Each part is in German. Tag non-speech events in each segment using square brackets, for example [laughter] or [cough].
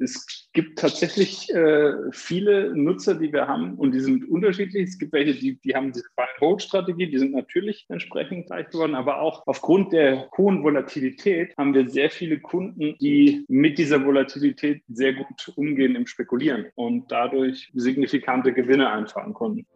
es gibt tatsächlich äh, viele Nutzer, die wir haben und die sind unterschiedlich. Es gibt welche, die, die haben diese Buy-and-Hold-Strategie, die sind natürlich entsprechend reich geworden, aber auch aufgrund der hohen Volatilität haben wir sehr viele Kunden, die mit dieser Volatilität sehr gut umgehen im Spekulieren und dadurch signifikante Gewinne einfahren konnten.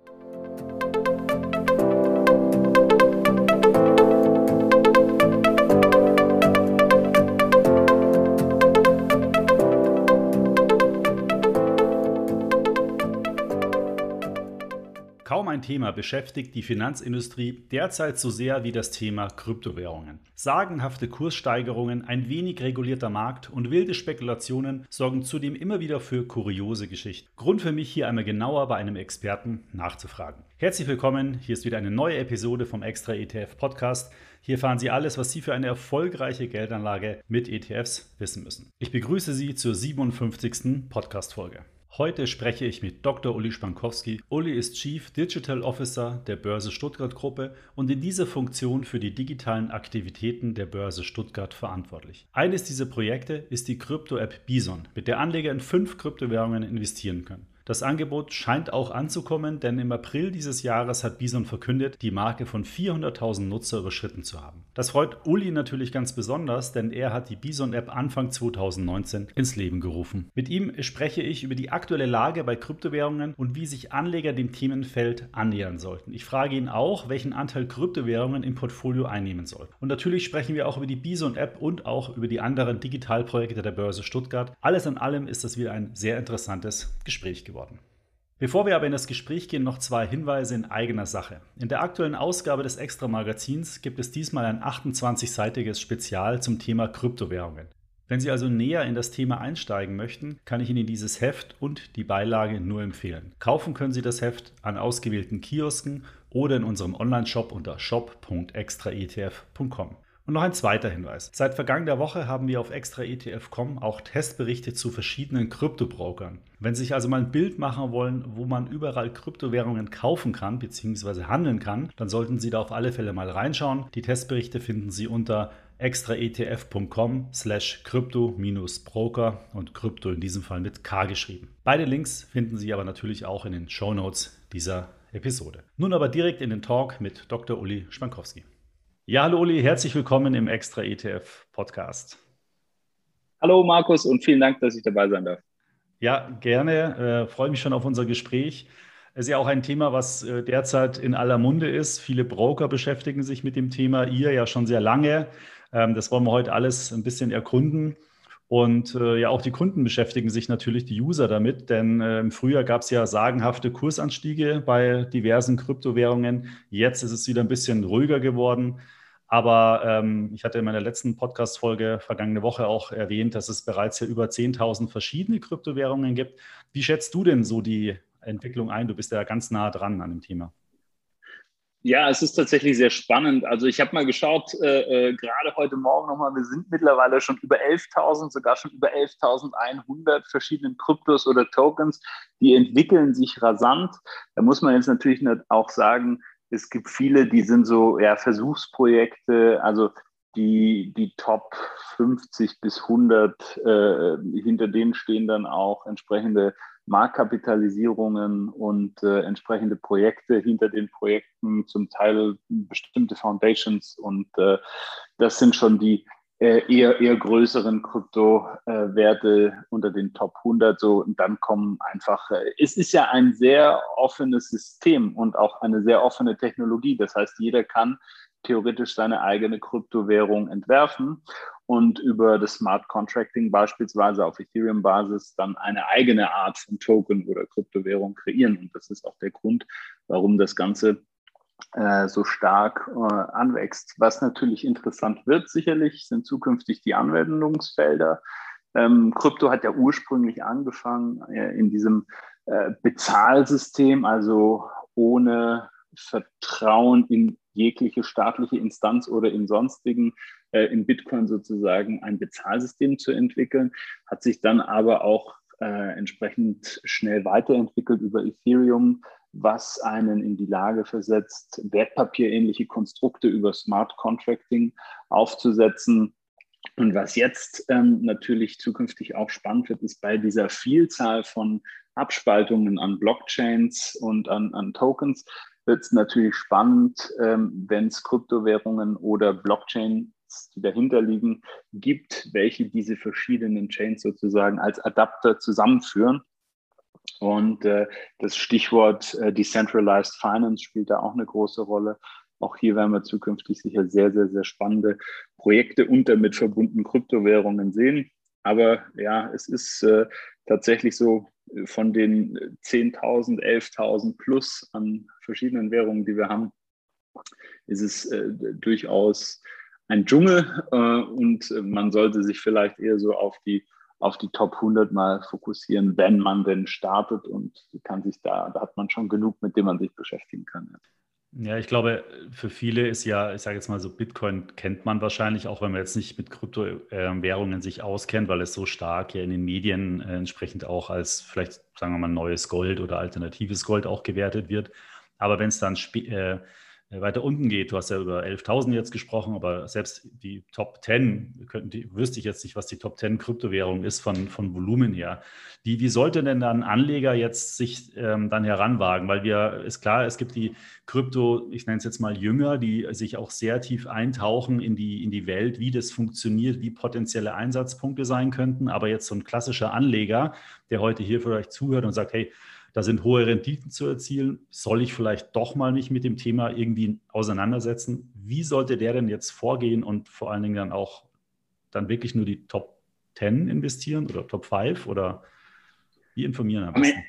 Kaum ein Thema beschäftigt die Finanzindustrie derzeit so sehr wie das Thema Kryptowährungen. Sagenhafte Kurssteigerungen, ein wenig regulierter Markt und wilde Spekulationen sorgen zudem immer wieder für kuriose Geschichten. Grund für mich hier einmal genauer bei einem Experten nachzufragen. Herzlich willkommen, hier ist wieder eine neue Episode vom Extra ETF Podcast. Hier erfahren Sie alles, was Sie für eine erfolgreiche Geldanlage mit ETFs wissen müssen. Ich begrüße Sie zur 57. Podcast-Folge. Heute spreche ich mit Dr. Uli Spankowski. Uli ist Chief Digital Officer der Börse Stuttgart Gruppe und in dieser Funktion für die digitalen Aktivitäten der Börse Stuttgart verantwortlich. Eines dieser Projekte ist die Krypto-App Bison, mit der Anleger in fünf Kryptowährungen investieren können. Das Angebot scheint auch anzukommen, denn im April dieses Jahres hat Bison verkündet, die Marke von 400.000 Nutzer überschritten zu haben. Das freut Uli natürlich ganz besonders, denn er hat die Bison-App Anfang 2019 ins Leben gerufen. Mit ihm spreche ich über die aktuelle Lage bei Kryptowährungen und wie sich Anleger dem Themenfeld annähern sollten. Ich frage ihn auch, welchen Anteil Kryptowährungen im Portfolio einnehmen soll. Und natürlich sprechen wir auch über die Bison-App und auch über die anderen Digitalprojekte der Börse Stuttgart. Alles in allem ist das wieder ein sehr interessantes Gespräch geworden geworden. Bevor wir aber in das Gespräch gehen, noch zwei Hinweise in eigener Sache. In der aktuellen Ausgabe des Extra-Magazins gibt es diesmal ein 28-seitiges Spezial zum Thema Kryptowährungen. Wenn Sie also näher in das Thema einsteigen möchten, kann ich Ihnen dieses Heft und die Beilage nur empfehlen. Kaufen können Sie das Heft an ausgewählten Kiosken oder in unserem Onlineshop unter shop.extraetf.com. Und noch ein zweiter Hinweis. Seit vergangener Woche haben wir auf extraetf.com auch Testberichte zu verschiedenen Kryptobrokern. Wenn Sie sich also mal ein Bild machen wollen, wo man überall Kryptowährungen kaufen kann bzw. handeln kann, dann sollten Sie da auf alle Fälle mal reinschauen. Die Testberichte finden Sie unter extraetf.com slash krypto-broker und Krypto in diesem Fall mit K geschrieben. Beide Links finden Sie aber natürlich auch in den Show Notes dieser Episode. Nun aber direkt in den Talk mit Dr. Uli Spankowski. Ja, hallo Uli, herzlich willkommen im Extra ETF Podcast. Hallo Markus und vielen Dank, dass ich dabei sein darf. Ja, gerne. Äh, freue mich schon auf unser Gespräch. Es ist ja auch ein Thema, was äh, derzeit in aller Munde ist. Viele Broker beschäftigen sich mit dem Thema, ihr ja schon sehr lange. Ähm, das wollen wir heute alles ein bisschen erkunden. Und äh, ja, auch die Kunden beschäftigen sich natürlich, die User damit, denn äh, im Frühjahr gab es ja sagenhafte Kursanstiege bei diversen Kryptowährungen. Jetzt ist es wieder ein bisschen ruhiger geworden. Aber ähm, ich hatte in meiner letzten Podcast-Folge vergangene Woche auch erwähnt, dass es bereits ja über 10.000 verschiedene Kryptowährungen gibt. Wie schätzt du denn so die Entwicklung ein? Du bist ja ganz nah dran an dem Thema. Ja, es ist tatsächlich sehr spannend. Also ich habe mal geschaut, äh, äh, gerade heute Morgen nochmal, wir sind mittlerweile schon über 11.000, sogar schon über 11.100 verschiedenen Kryptos oder Tokens, die entwickeln sich rasant. Da muss man jetzt natürlich auch sagen, es gibt viele, die sind so ja, Versuchsprojekte, also die, die Top 50 bis 100, äh, hinter denen stehen dann auch entsprechende Marktkapitalisierungen und äh, entsprechende Projekte hinter den Projekten, zum Teil bestimmte Foundations und äh, das sind schon die äh, eher, eher größeren Kryptowerte unter den Top 100 so und dann kommen einfach, äh, es ist ja ein sehr offenes System und auch eine sehr offene Technologie. Das heißt, jeder kann theoretisch seine eigene Kryptowährung entwerfen und über das Smart Contracting beispielsweise auf Ethereum-Basis dann eine eigene Art von Token oder Kryptowährung kreieren. Und das ist auch der Grund, warum das Ganze äh, so stark äh, anwächst. Was natürlich interessant wird, sicherlich, sind zukünftig die Anwendungsfelder. Ähm, Krypto hat ja ursprünglich angefangen äh, in diesem äh, Bezahlsystem, also ohne Vertrauen in jegliche staatliche Instanz oder in sonstigen, äh, in Bitcoin sozusagen ein Bezahlsystem zu entwickeln, hat sich dann aber auch äh, entsprechend schnell weiterentwickelt über Ethereum, was einen in die Lage versetzt, wertpapierähnliche Konstrukte über Smart Contracting aufzusetzen. Und was jetzt ähm, natürlich zukünftig auch spannend wird, ist bei dieser Vielzahl von Abspaltungen an Blockchains und an, an Tokens, wird es natürlich spannend, ähm, wenn es Kryptowährungen oder Blockchains, die dahinter liegen, gibt, welche diese verschiedenen Chains sozusagen als Adapter zusammenführen. Und äh, das Stichwort äh, Decentralized Finance spielt da auch eine große Rolle. Auch hier werden wir zukünftig sicher sehr, sehr, sehr spannende Projekte und damit verbundenen Kryptowährungen sehen. Aber ja, es ist äh, tatsächlich so, äh, von den 10.000, 11.000 plus an verschiedenen Währungen, die wir haben, ist es äh, durchaus ein Dschungel äh, und man sollte sich vielleicht eher so auf die auf die Top 100 mal fokussieren, wenn man denn startet und kann sich da, da hat man schon genug, mit dem man sich beschäftigen kann. Ja. Ja, ich glaube, für viele ist ja, ich sage jetzt mal so, Bitcoin kennt man wahrscheinlich, auch wenn man jetzt nicht mit Kryptowährungen sich auskennt, weil es so stark ja in den Medien äh, entsprechend auch als vielleicht, sagen wir mal, neues Gold oder alternatives Gold auch gewertet wird. Aber wenn es dann äh, äh, weiter unten geht. Du hast ja über 11.000 jetzt gesprochen, aber selbst die Top 10, könnten die, wüsste ich jetzt nicht, was die Top 10 Kryptowährung ist von, von Volumen her. Die, wie sollte denn dann Anleger jetzt sich ähm, dann heranwagen? Weil wir, ist klar, es gibt die Krypto, ich nenne es jetzt mal Jünger, die sich auch sehr tief eintauchen in die, in die Welt, wie das funktioniert, wie potenzielle Einsatzpunkte sein könnten. Aber jetzt so ein klassischer Anleger, der heute hier vielleicht zuhört und sagt, hey, da sind hohe Renditen zu erzielen. Soll ich vielleicht doch mal mich mit dem Thema irgendwie auseinandersetzen? Wie sollte der denn jetzt vorgehen und vor allen Dingen dann auch dann wirklich nur die Top 10 investieren oder Top 5 oder wie informieren am besten?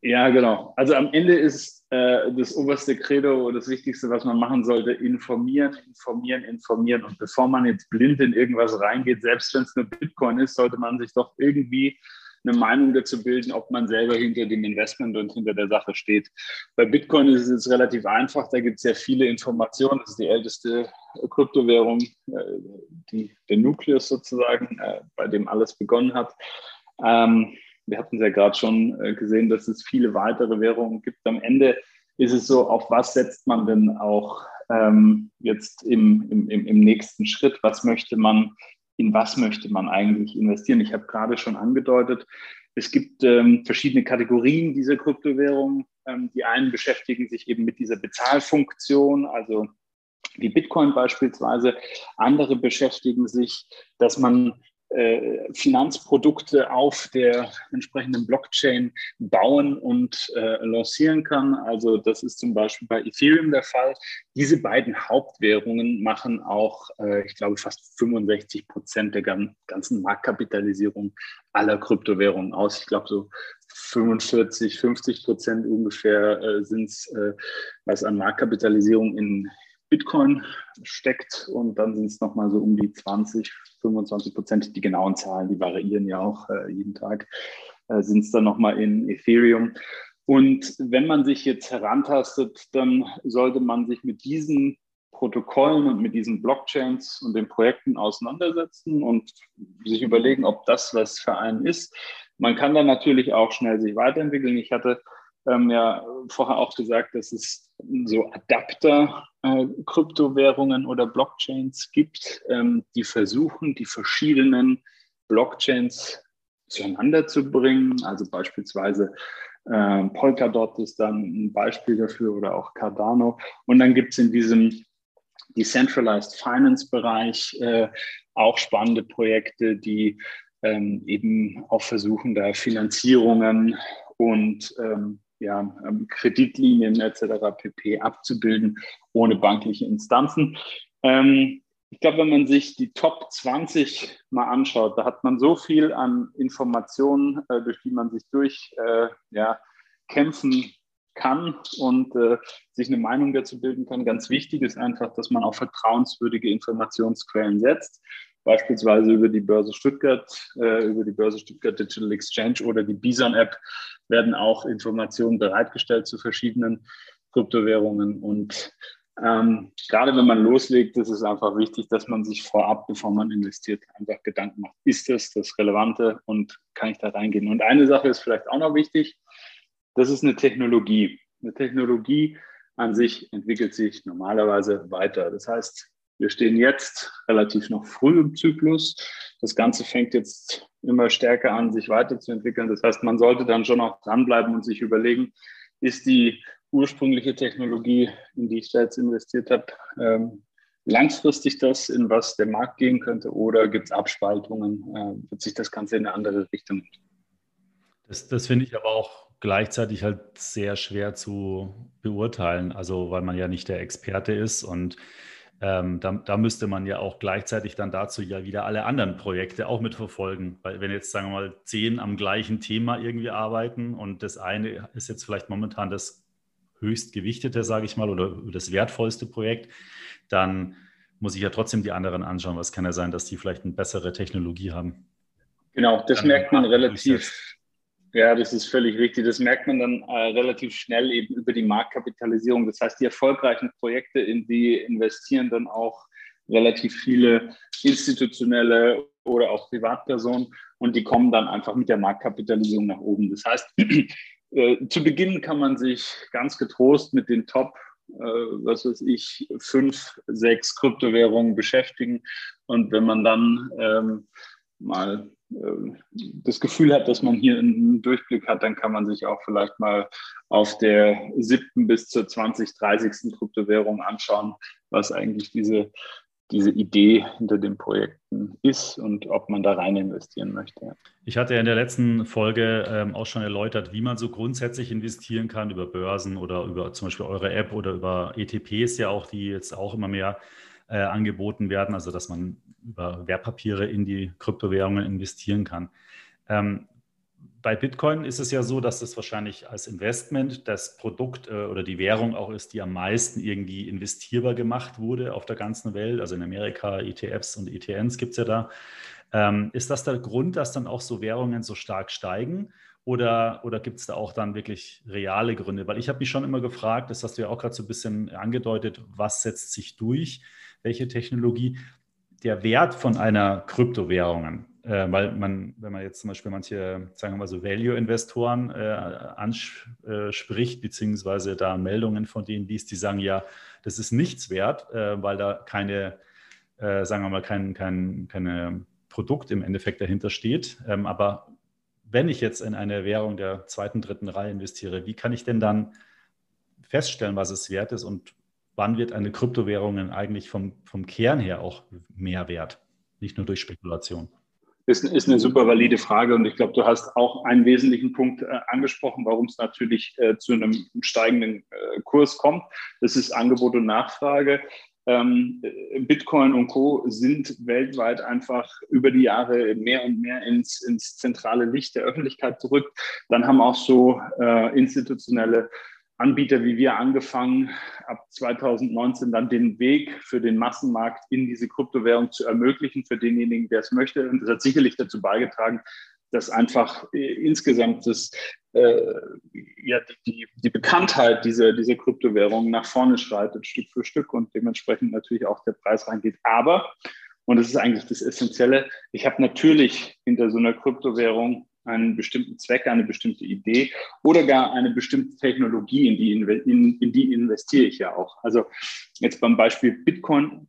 Ja, genau. Also am Ende ist äh, das oberste Credo oder das Wichtigste, was man machen sollte, informieren, informieren, informieren. Und bevor man jetzt blind in irgendwas reingeht, selbst wenn es nur Bitcoin ist, sollte man sich doch irgendwie eine Meinung dazu bilden, ob man selber hinter dem Investment und hinter der Sache steht. Bei Bitcoin ist es relativ einfach, da gibt es sehr viele Informationen. Das ist die älteste Kryptowährung, äh, die, der Nukleus sozusagen, äh, bei dem alles begonnen hat. Ähm, wir hatten es ja gerade schon äh, gesehen, dass es viele weitere Währungen gibt. Am Ende ist es so, auf was setzt man denn auch ähm, jetzt im, im, im nächsten Schritt? Was möchte man in was möchte man eigentlich investieren. Ich habe gerade schon angedeutet, es gibt ähm, verschiedene Kategorien dieser Kryptowährungen. Ähm, die einen beschäftigen sich eben mit dieser Bezahlfunktion, also wie Bitcoin beispielsweise. Andere beschäftigen sich, dass man äh, Finanzprodukte auf der entsprechenden Blockchain bauen und äh, lancieren kann. Also das ist zum Beispiel bei Ethereum der Fall. Diese beiden Hauptwährungen machen auch, äh, ich glaube, fast 65 Prozent der ganzen Marktkapitalisierung aller Kryptowährungen aus. Ich glaube, so 45, 50 Prozent ungefähr äh, sind es, äh, was an Marktkapitalisierung in Bitcoin steckt und dann sind es nochmal so um die 20, 25 Prozent. Die genauen Zahlen, die variieren ja auch äh, jeden Tag, äh, sind es dann nochmal in Ethereum. Und wenn man sich jetzt herantastet, dann sollte man sich mit diesen Protokollen und mit diesen Blockchains und den Projekten auseinandersetzen und sich überlegen, ob das was für einen ist. Man kann dann natürlich auch schnell sich weiterentwickeln. Ich hatte ähm, ja vorher auch gesagt, dass es so Adapter-Kryptowährungen äh, oder Blockchains gibt, ähm, die versuchen, die verschiedenen Blockchains zueinander zu bringen. Also beispielsweise äh, Polkadot ist dann ein Beispiel dafür oder auch Cardano. Und dann gibt es in diesem Decentralized Finance Bereich äh, auch spannende Projekte, die ähm, eben auch versuchen, da Finanzierungen und ähm, ja, ähm, Kreditlinien etc. pp. abzubilden ohne bankliche Instanzen. Ähm, ich glaube, wenn man sich die Top 20 mal anschaut, da hat man so viel an Informationen, äh, durch die man sich durch äh, ja, kann und äh, sich eine Meinung dazu bilden kann. Ganz wichtig ist einfach, dass man auf vertrauenswürdige Informationsquellen setzt beispielsweise über die Börse Stuttgart, äh, über die Börse Stuttgart Digital Exchange oder die Bison App werden auch Informationen bereitgestellt zu verschiedenen Kryptowährungen. Und ähm, gerade wenn man loslegt, ist es einfach wichtig, dass man sich vorab, bevor man investiert, einfach Gedanken macht, ist das das Relevante und kann ich da reingehen? Und eine Sache ist vielleicht auch noch wichtig, das ist eine Technologie. Eine Technologie an sich entwickelt sich normalerweise weiter. Das heißt, Wir stehen jetzt relativ noch früh im Zyklus. Das Ganze fängt jetzt immer stärker an, sich weiterzuentwickeln. Das heißt, man sollte dann schon auch dranbleiben und sich überlegen, ist die ursprüngliche Technologie, in die ich da jetzt investiert habe, ähm, langfristig das, in was der Markt gehen könnte, oder gibt es Abspaltungen? Äh, wird sich das Ganze in eine andere Richtung? Das, das finde ich aber auch gleichzeitig halt sehr schwer zu beurteilen, also weil man ja nicht der Experte ist und ähm, da, da, müsste man ja auch gleichzeitig dann dazu ja wieder alle anderen Projekte auch mitverfolgen. Weil wenn jetzt, sagen wir mal, zehn am gleichen Thema irgendwie arbeiten und das eine ist jetzt vielleicht momentan das höchst gewichtete, sage ich mal, oder das wertvollste Projekt, dann muss ich ja trotzdem die anderen anschauen. Was kann ja sein, dass die vielleicht eine bessere Technologie haben? Genau, das merkt man relativ. Ja, das ist völlig richtig. Das merkt man dann äh, relativ schnell eben über die Marktkapitalisierung. Das heißt, die erfolgreichen Projekte, in die investieren dann auch relativ viele institutionelle oder auch Privatpersonen und die kommen dann einfach mit der Marktkapitalisierung nach oben. Das heißt, [clears throat] äh, zu Beginn kann man sich ganz getrost mit den Top äh, was weiß ich, fünf, sechs Kryptowährungen beschäftigen. Und wenn man dann ähm, mal das Gefühl hat, dass man hier einen Durchblick hat, dann kann man sich auch vielleicht mal auf der siebten bis zur 20, 30. Kryptowährung anschauen, was eigentlich diese diese Idee hinter den Projekten ist und ob man da rein investieren möchte. Ich hatte ja in der letzten Folge ähm, auch schon erläutert, wie man so grundsätzlich investieren kann über Börsen oder über zum Beispiel eure App oder über ETPs ja auch, die jetzt auch immer mehr äh, angeboten werden, also dass man über Wertpapiere in die Kryptowährungen investieren kann. Ähm, bei Bitcoin ist es ja so, dass es wahrscheinlich als Investment das Produkt äh, oder die Währung auch ist, die am meisten irgendwie investierbar gemacht wurde auf der ganzen Welt. Also in Amerika, ETFs und ETNs gibt es ja da. Ähm, ist das der Grund, dass dann auch so Währungen so stark steigen? Oder, oder gibt es da auch dann wirklich reale Gründe? Weil ich habe mich schon immer gefragt, das hast du ja auch gerade so ein bisschen angedeutet, was setzt sich durch, welche Technologie? Der Wert von einer Kryptowährung, äh, weil man, wenn man jetzt zum Beispiel manche, sagen wir mal so Value-Investoren äh, anspricht, beziehungsweise da Meldungen von denen liest, die sagen, ja, das ist nichts wert, äh, weil da keine, äh, sagen wir mal, kein, kein keine Produkt im Endeffekt dahinter steht. Ähm, aber wenn ich jetzt in eine Währung der zweiten, dritten Reihe investiere, wie kann ich denn dann feststellen, was es wert ist und wann wird eine Kryptowährung eigentlich vom, vom Kern her auch mehr wert, nicht nur durch Spekulation? ist, ist eine super valide Frage und ich glaube, du hast auch einen wesentlichen Punkt äh, angesprochen, warum es natürlich äh, zu einem steigenden äh, Kurs kommt. Das ist Angebot und Nachfrage. Ähm, Bitcoin und Co. sind weltweit einfach über die Jahre mehr und mehr ins, ins zentrale Licht der Öffentlichkeit gerückt. Dann haben auch so äh, institutionelle Anbieter wie wir angefangen, ab 2019 dann den Weg für den Massenmarkt in diese Kryptowährung zu ermöglichen für denjenigen, der es möchte. Und das hat sicherlich dazu beigetragen, dass einfach äh, insgesamt das, äh, ja, die, die Bekanntheit dieser, dieser Kryptowährung nach vorne schreitet, Stück für Stück und dementsprechend natürlich auch der Preis reingeht. Aber, und das ist eigentlich das Essentielle, ich habe natürlich hinter so einer Kryptowährung einen bestimmten Zweck, eine bestimmte Idee oder gar eine bestimmte Technologie, in die, in, in die investiere ich ja auch. Also jetzt beim Beispiel Bitcoin.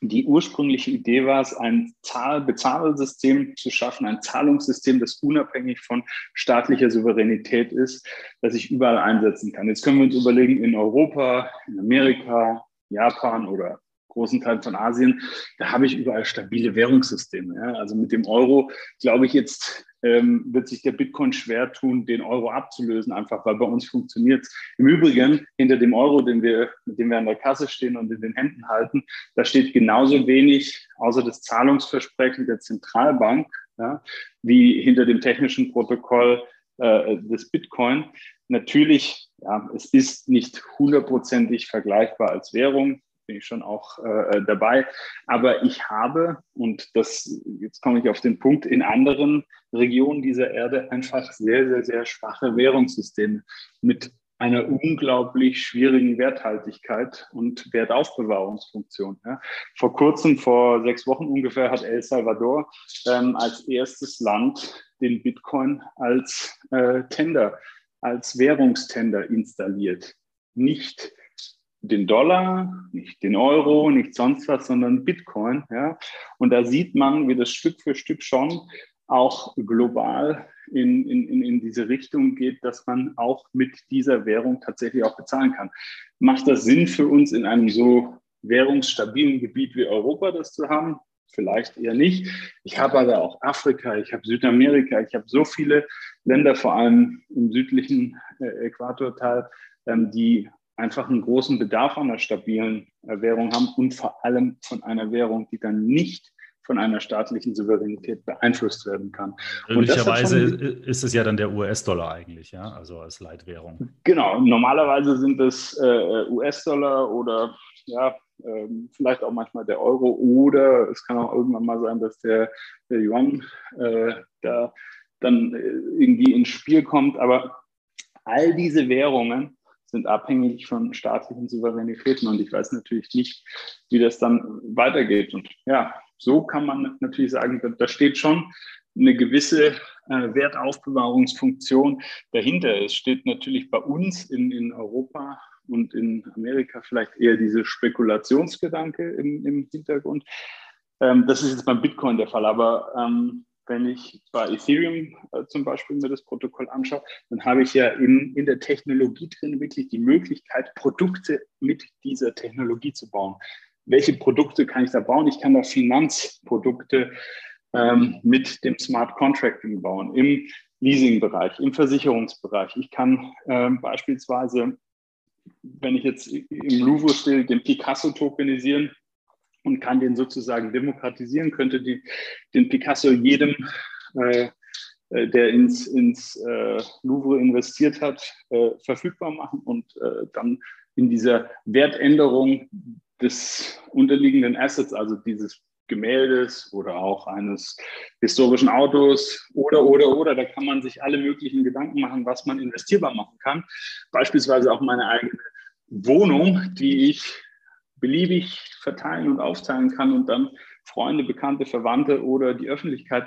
Die ursprüngliche Idee war es, ein Zahl Bezahlsystem zu schaffen, ein Zahlungssystem, das unabhängig von staatlicher Souveränität ist, das ich überall einsetzen kann. Jetzt können wir uns überlegen, in Europa, in Amerika, Japan oder großen Teil von Asien, da habe ich überall stabile Währungssysteme. Ja. Also mit dem Euro, glaube ich, jetzt ähm, wird sich der Bitcoin schwer tun, den Euro abzulösen, einfach weil bei uns funktioniert es. Im Übrigen, hinter dem Euro, den wir, mit dem wir an der Kasse stehen und in den Händen halten, da steht genauso wenig, außer das Zahlungsversprechen der Zentralbank, ja, wie hinter dem technischen Protokoll äh, des Bitcoin. Natürlich, ja, es ist nicht hundertprozentig vergleichbar als Währung bin ich schon auch äh, dabei. Aber ich habe, und das, jetzt komme ich auf den Punkt, in anderen Regionen dieser Erde einfach sehr, sehr, sehr schwache Währungssysteme mit einer unglaublich schwierigen Werthaltigkeit und Wertaufbewahrungsfunktion. Ja. Vor kurzem, vor sechs Wochen ungefähr, hat El Salvador ähm, als erstes Land den Bitcoin als äh, Tender, als Währungstender installiert. Nicht den Dollar, nicht den Euro, nicht sonst was, sondern Bitcoin. Ja? Und da sieht man, wie das Stück für Stück schon auch global in, in, in diese Richtung geht, dass man auch mit dieser Währung tatsächlich auch bezahlen kann. Macht das Sinn für uns in einem so währungsstabilen Gebiet wie Europa das zu haben? Vielleicht eher nicht. Ich habe aber auch Afrika, ich habe Südamerika, ich habe so viele Länder, vor allem im südlichen äh, Äquatorteil, ähm, die einfach einen großen Bedarf an einer stabilen äh, Währung haben und vor allem von einer Währung, die dann nicht von einer staatlichen Souveränität beeinflusst werden kann. Möglicherweise ist es ja dann der US-Dollar eigentlich, ja, also als Leitwährung. Genau, normalerweise sind es äh, US-Dollar oder ja, äh, vielleicht auch manchmal der Euro oder es kann auch irgendwann mal sein, dass der, der Yuan äh, da dann äh, irgendwie ins Spiel kommt. Aber all diese Währungen sind abhängig von staatlichen Souveränitäten und ich weiß natürlich nicht, wie das dann weitergeht. Und ja, so kann man natürlich sagen, da steht schon eine gewisse äh, Wertaufbewahrungsfunktion dahinter. Es steht natürlich bei uns in, in Europa und in Amerika vielleicht eher diese Spekulationsgedanke im, im Hintergrund. Ähm, das ist jetzt beim Bitcoin der Fall, aber ähm, wenn ich bei Ethereum äh, zum Beispiel mir das Protokoll anschaue, dann habe ich ja in, in der Technologie drin wirklich die Möglichkeit, Produkte mit dieser Technologie zu bauen welche Produkte kann ich da bauen? Ich kann da Finanzprodukte ähm, mit dem Smart Contracting bauen, im Leasing-Bereich, im Versicherungsbereich. Ich kann ähm, beispielsweise, wenn ich jetzt im Louvre stehe, den Picasso tokenisieren und kann den sozusagen demokratisieren, könnte die, den Picasso jedem äh, äh der ins, ins äh, Louvre investiert hat, äh, verfügbar machen und äh, dann in dieser Wertänderung des unterliegenden Assets, also dieses Gemäldes oder auch eines historischen Autos oder, oder, oder. Da kann man sich alle möglichen Gedanken machen, was man investierbar machen kann. Beispielsweise auch meine eigene Wohnung, die ich beliebig verteilen und aufteilen kann und dann Freunde, Bekannte, Verwandte oder die Öffentlichkeit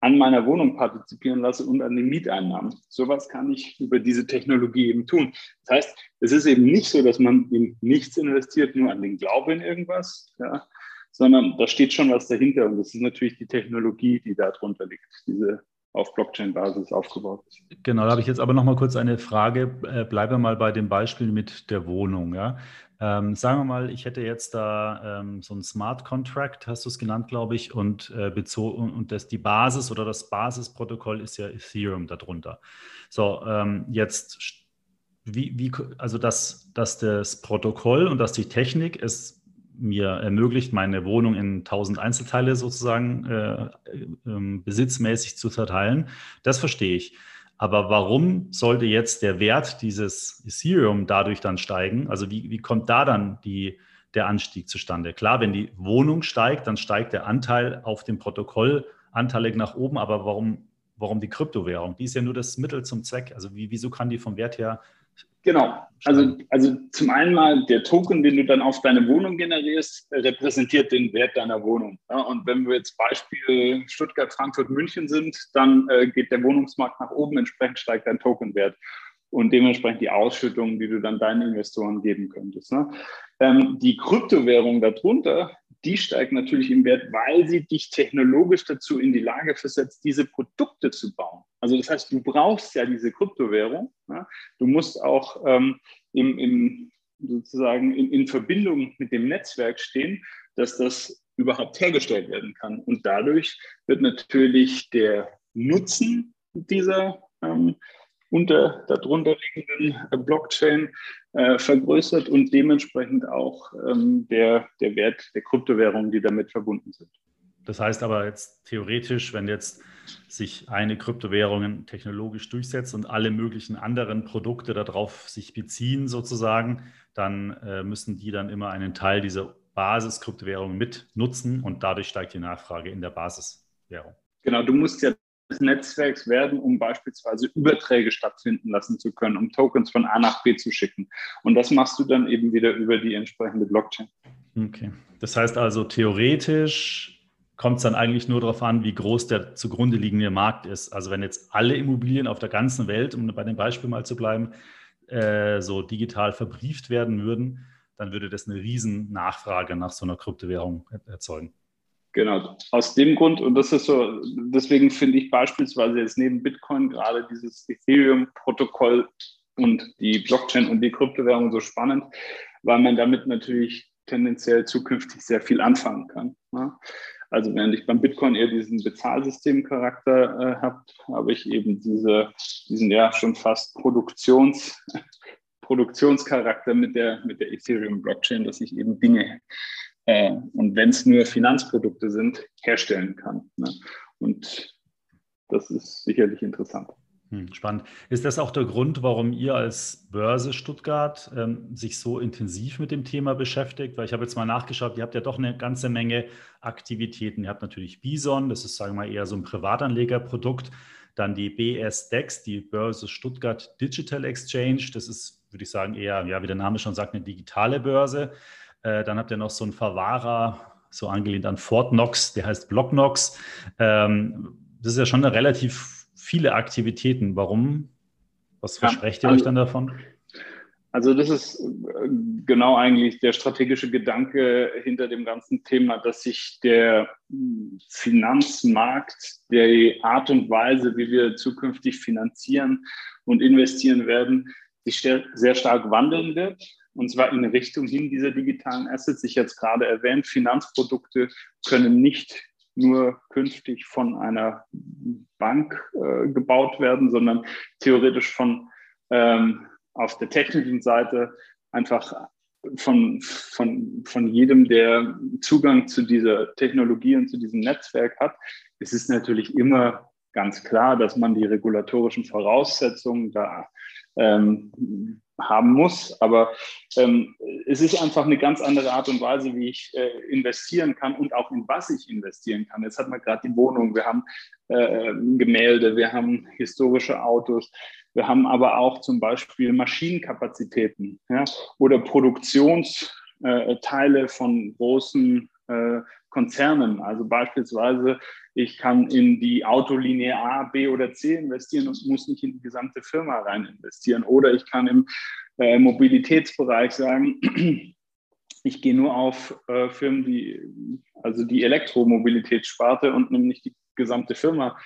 an meiner Wohnung partizipieren lasse und an den Mieteinnahmen. Sowas kann ich über diese Technologie eben tun. Das heißt, es ist eben nicht so, dass man in nichts investiert, nur an den Glauben in irgendwas, ja, sondern da steht schon was dahinter. Und das ist natürlich die Technologie, die da drunter liegt, diese auf Blockchain-Basis aufgebaut ist. Genau, da habe ich jetzt aber noch mal kurz eine Frage. Äh, bleiben wir mal bei dem Beispiel mit der Wohnung. Ja? Ähm, sagen wir mal, ich hätte jetzt da ähm, so ein Smart Contract, hast du es genannt, glaube ich, und äh, bezogen und das die Basis oder das Basisprotokoll ist ja Ethereum darunter. So, ähm, jetzt wie, wie, also dass, dass das Protokoll und dass die Technik es mir ermöglicht, meine Wohnung in tausend Einzelteile sozusagen äh, äh, besitzmäßig zu verteilen, das verstehe ich. Aber warum sollte jetzt der Wert dieses Ethereum dadurch dann steigen? Also wie, wie kommt da dann die, der Anstieg zustande? Klar, wenn die Wohnung steigt, dann steigt der Anteil auf dem Protokoll anteilig nach oben. Aber warum, warum die Kryptowährung? Die ist ja nur das Mittel zum Zweck. Also wie, wieso kann die vom Wert her Genau. Also, also zum einen mal der Token, den du dann auf deine Wohnung generierst, repräsentiert den Wert deiner Wohnung. Ja, und wenn wir jetzt Beispiel Stuttgart, Frankfurt, München sind, dann äh, geht der Wohnungsmarkt nach oben, entsprechend steigt dein Tokenwert und dementsprechend die Ausschüttungen, die du dann deinen Investoren geben könntest. Ne? Ähm, die Kryptowährung darunter, die steigt natürlich im Wert, weil sie dich technologisch dazu in die Lage versetzt, diese Produkte zu bauen. Also das heißt, du brauchst ja diese Kryptowährung. Ja? Du musst auch ähm, im, im, sozusagen in, in Verbindung mit dem Netzwerk stehen, dass das überhaupt hergestellt werden kann. Und dadurch wird natürlich der Nutzen dieser ähm, unter darunter liegenden äh, Blockchain äh, vergrößert und dementsprechend auch ähm, der, der Wert der Kryptowährungen, die damit verbunden sind. Das heißt aber jetzt theoretisch, wenn jetzt sich eine Kryptowährung technologisch durchsetzt und alle möglichen anderen Produkte darauf sich beziehen sozusagen, dann äh, müssen die dann immer einen Teil dieser Basis-Kryptowährung mit nutzen und dadurch steigt die Nachfrage in der Basiswährung. Genau, du musst ja Netzwerks werden, um beispielsweise Überträge stattfinden lassen zu können, um Tokens von A nach B zu schicken. Und das machst du dann eben wieder über die entsprechende Blockchain. Okay. Das heißt also, theoretisch kommt es dann eigentlich nur darauf an, wie groß der zugrunde liegende Markt ist. Also wenn jetzt alle Immobilien auf der ganzen Welt, um bei dem Beispiel mal zu bleiben, äh, so digital verbrieft werden würden, dann würde das eine riesen Nachfrage nach so einer Kryptowährung erzeugen. Genau, aus dem Grund, und das ist so, deswegen finde ich beispielsweise jetzt neben Bitcoin gerade dieses Ethereum-Protokoll und die Blockchain und die Kryptowährung so spannend, weil man damit natürlich tendenziell zukünftig sehr viel anfangen kann. Ne? Also während ich beim Bitcoin eher diesen Bezahlsystemcharakter äh, habe, habe ich eben diese, diesen ja schon fast Produktions, [laughs] Produktionscharakter mit der, mit der Ethereum-Blockchain, dass ich eben Dinge äh, und wenn es nur Finanzprodukte sind, herstellen kann. Ne? Und das ist sicherlich interessant. Hm, spannend. Ist das auch der Grund, warum ihr als Börse Stuttgart ähm, sich so intensiv mit dem Thema beschäftigt? Weil ich habe jetzt mal nachgeschaut, ihr habt ja doch eine ganze Menge Aktivitäten. Ihr habt natürlich Bison, das ist, sagen wir mal, eher so ein Privatanlegerprodukt. Dann die BSDEX, die Börse Stuttgart Digital Exchange. Das ist, würde ich sagen, eher, ja, wie der Name schon sagt, eine digitale Börse. Äh, dann habt ihr noch so einen Verwahrer, so angelehnt an Fort Knox, der heißt Blocknox. Ähm, das ist ja schon eine relativ viele Aktivitäten. Warum? Was versprecht ja, ihr euch dann davon? Also das ist äh, genau eigentlich der strategische Gedanke hinter dem ganzen Thema, dass sich der Finanzmarkt, der Art und Weise, wie wir zukünftig finanzieren und investieren werden, sich sehr stark wandeln wird. Und zwar in Richtung hin dieser digitalen Assets. Ich jetzt gerade erwähnt, Finanzprodukte können nicht nur künftig von einer Bank äh, gebaut werden, sondern theoretisch von ähm, auf der technischen Seite einfach von, von, von jedem, der Zugang zu dieser Technologie und zu diesem Netzwerk hat. Es ist natürlich immer ganz klar, dass man die regulatorischen Voraussetzungen da ähm, haben muss. Aber ähm, es ist einfach eine ganz andere Art und Weise, wie ich äh, investieren kann und auch in was ich investieren kann. Jetzt hat man gerade die Wohnung, wir haben äh, Gemälde, wir haben historische Autos, wir haben aber auch zum Beispiel Maschinenkapazitäten ja, oder Produktionsteile von großen äh, Konzernen. Also beispielsweise, ich kann in die Autolinie A, B oder C investieren und muss nicht in die gesamte Firma rein investieren. Oder ich kann im äh, Mobilitätsbereich sagen, [clears throat] ich gehe nur auf äh, Firmen, die, also die Elektromobilitätssparte und nehme nicht die gesamte Firma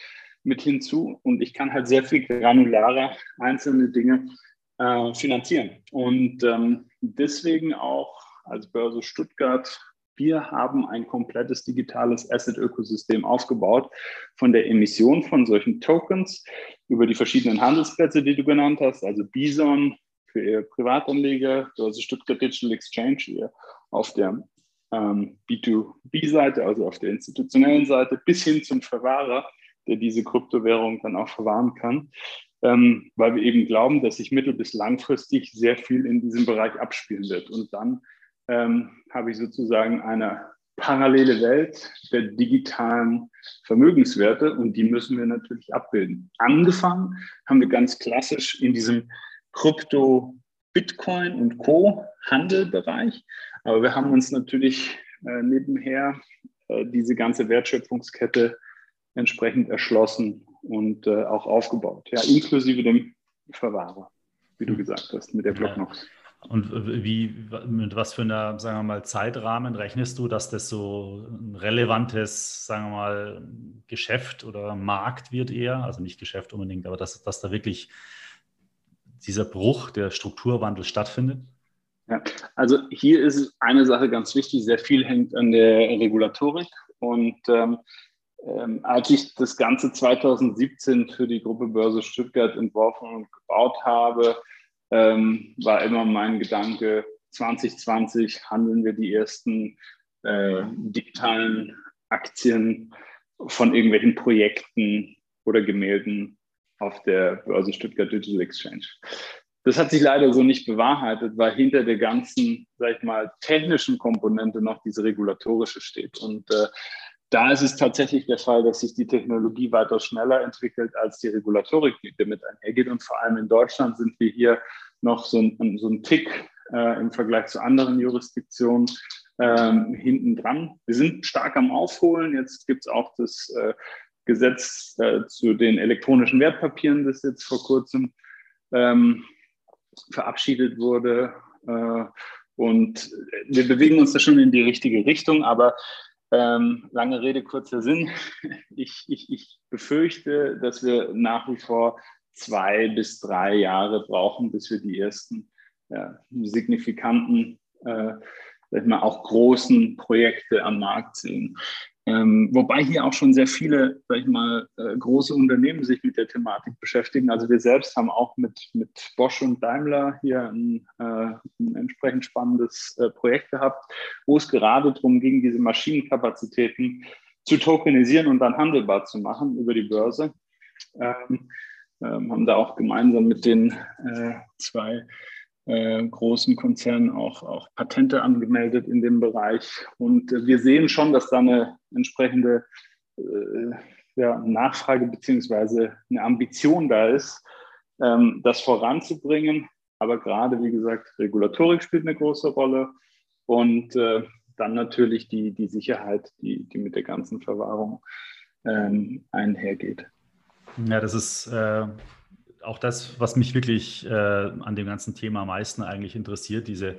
mit hinzu. Und ich kann halt sehr viel granularer einzelne Dinge äh, finanzieren. Und ähm, deswegen auch als Börse Stuttgart wir haben ein komplettes digitales Asset-Ökosystem aufgebaut, von der Emission von solchen Tokens über die verschiedenen Handelsplätze, die du genannt hast, also Bison für ihr Privatanleger, also Stuttgart Digital Exchange auf der ähm, B2B-Seite, also auf der institutionellen Seite, bis hin zum Verwahrer, der diese Kryptowährung dann auch verwahren kann. Ähm, weil wir eben glauben, dass sich mittel- bis langfristig sehr viel in diesem Bereich abspielen wird. Und dann ähm, habe ich sozusagen eine parallele Welt der digitalen Vermögenswerte und die müssen wir natürlich abbilden. Angefangen haben wir ganz klassisch in diesem Krypto, Bitcoin und Co. Handelbereich, aber wir haben uns natürlich äh, nebenher äh, diese ganze Wertschöpfungskette entsprechend erschlossen und äh, auch aufgebaut, ja, inklusive dem Verwahrer, wie du gesagt hast, mit der Blocknox. Und wie, mit was für einer, sagen wir mal, Zeitrahmen rechnest du, dass das so ein relevantes, sagen wir mal, Geschäft oder Markt wird eher? Also nicht Geschäft unbedingt, aber dass, dass da wirklich dieser Bruch, der Strukturwandel stattfindet? Ja, also hier ist eine Sache ganz wichtig, sehr viel hängt an der Regulatorik. Und ähm, ähm, als ich das Ganze 2017 für die Gruppe Börse Stuttgart entworfen und gebaut habe, ähm, war immer mein Gedanke, 2020 handeln wir die ersten äh, digitalen Aktien von irgendwelchen Projekten oder Gemälden auf der Börse Stuttgart Digital Exchange. Das hat sich leider so nicht bewahrheitet, weil hinter der ganzen, sag ich mal, technischen Komponente noch diese regulatorische steht. Und äh, da ist es tatsächlich der Fall, dass sich die Technologie weiter schneller entwickelt, als die Regulatorik, die damit einhergeht. Und vor allem in Deutschland sind wir hier noch so ein, so ein Tick äh, im Vergleich zu anderen Jurisdiktionen ähm, hinten dran. Wir sind stark am Aufholen. Jetzt gibt es auch das äh, Gesetz äh, zu den elektronischen Wertpapieren, das jetzt vor kurzem ähm, verabschiedet wurde. Äh, Und wir bewegen uns da schon in die richtige Richtung, aber ähm, lange Rede, kurzer Sinn. [laughs] Ich, ich, ich befürchte, dass wir nach wie vor zwei bis drei Jahre brauchen, bis wir die ersten ja, signifikanten, äh, auch großen Projekte am Markt sehen. Ähm, wobei hier auch schon sehr viele, sag ich mal, äh, große Unternehmen sich mit der Thematik beschäftigen. Also wir selbst haben auch mit, mit Bosch und Daimler hier ein, äh, ein entsprechend spannendes äh, Projekt gehabt, wo es gerade darum ging, diese Maschinenkapazitäten zu tokenisieren und dann handelbar zu machen über die Börse. Ähm, ähm, haben da auch gemeinsam mit den äh, zwei äh, großen Konzernen auch, auch Patente angemeldet in dem Bereich. Und äh, wir sehen schon, dass da eine entsprechende äh, ja, Nachfrage beziehungsweise eine Ambition da ist, ähm, das voranzubringen. Aber gerade, wie gesagt, Regulatorik spielt eine große Rolle und äh, dann natürlich die, die Sicherheit, die, die mit der ganzen Verwahrung ähm, einhergeht. Ja, das ist äh, auch das, was mich wirklich äh, an dem ganzen Thema am meisten eigentlich interessiert, diese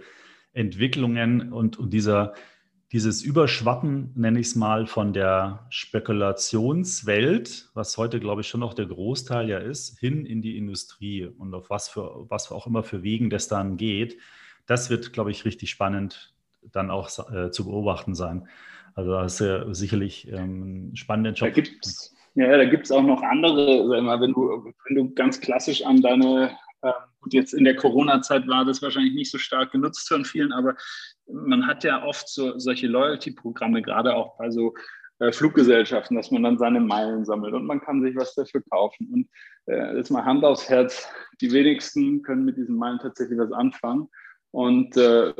Entwicklungen und, und dieser, dieses Überschwappen, nenne ich es mal, von der Spekulationswelt, was heute, glaube ich, schon noch der Großteil ja ist, hin in die Industrie und auf was für was auch immer für Wegen das dann geht. Das wird, glaube ich, richtig spannend dann auch äh, zu beobachten sein. Also das ist ja sicherlich ähm, ein spannender Job. Da gibt es ja, da gibt es auch noch andere, mal, wenn du, wenn du ganz klassisch an deine, äh, gut, jetzt in der Corona-Zeit war das wahrscheinlich nicht so stark genutzt von vielen, aber man hat ja oft so, solche Loyalty-Programme, gerade auch bei so äh, Fluggesellschaften, dass man dann seine Meilen sammelt und man kann sich was dafür kaufen. Und äh, jetzt mal Hand aufs Herz, die wenigsten können mit diesen Meilen tatsächlich was anfangen. Und äh,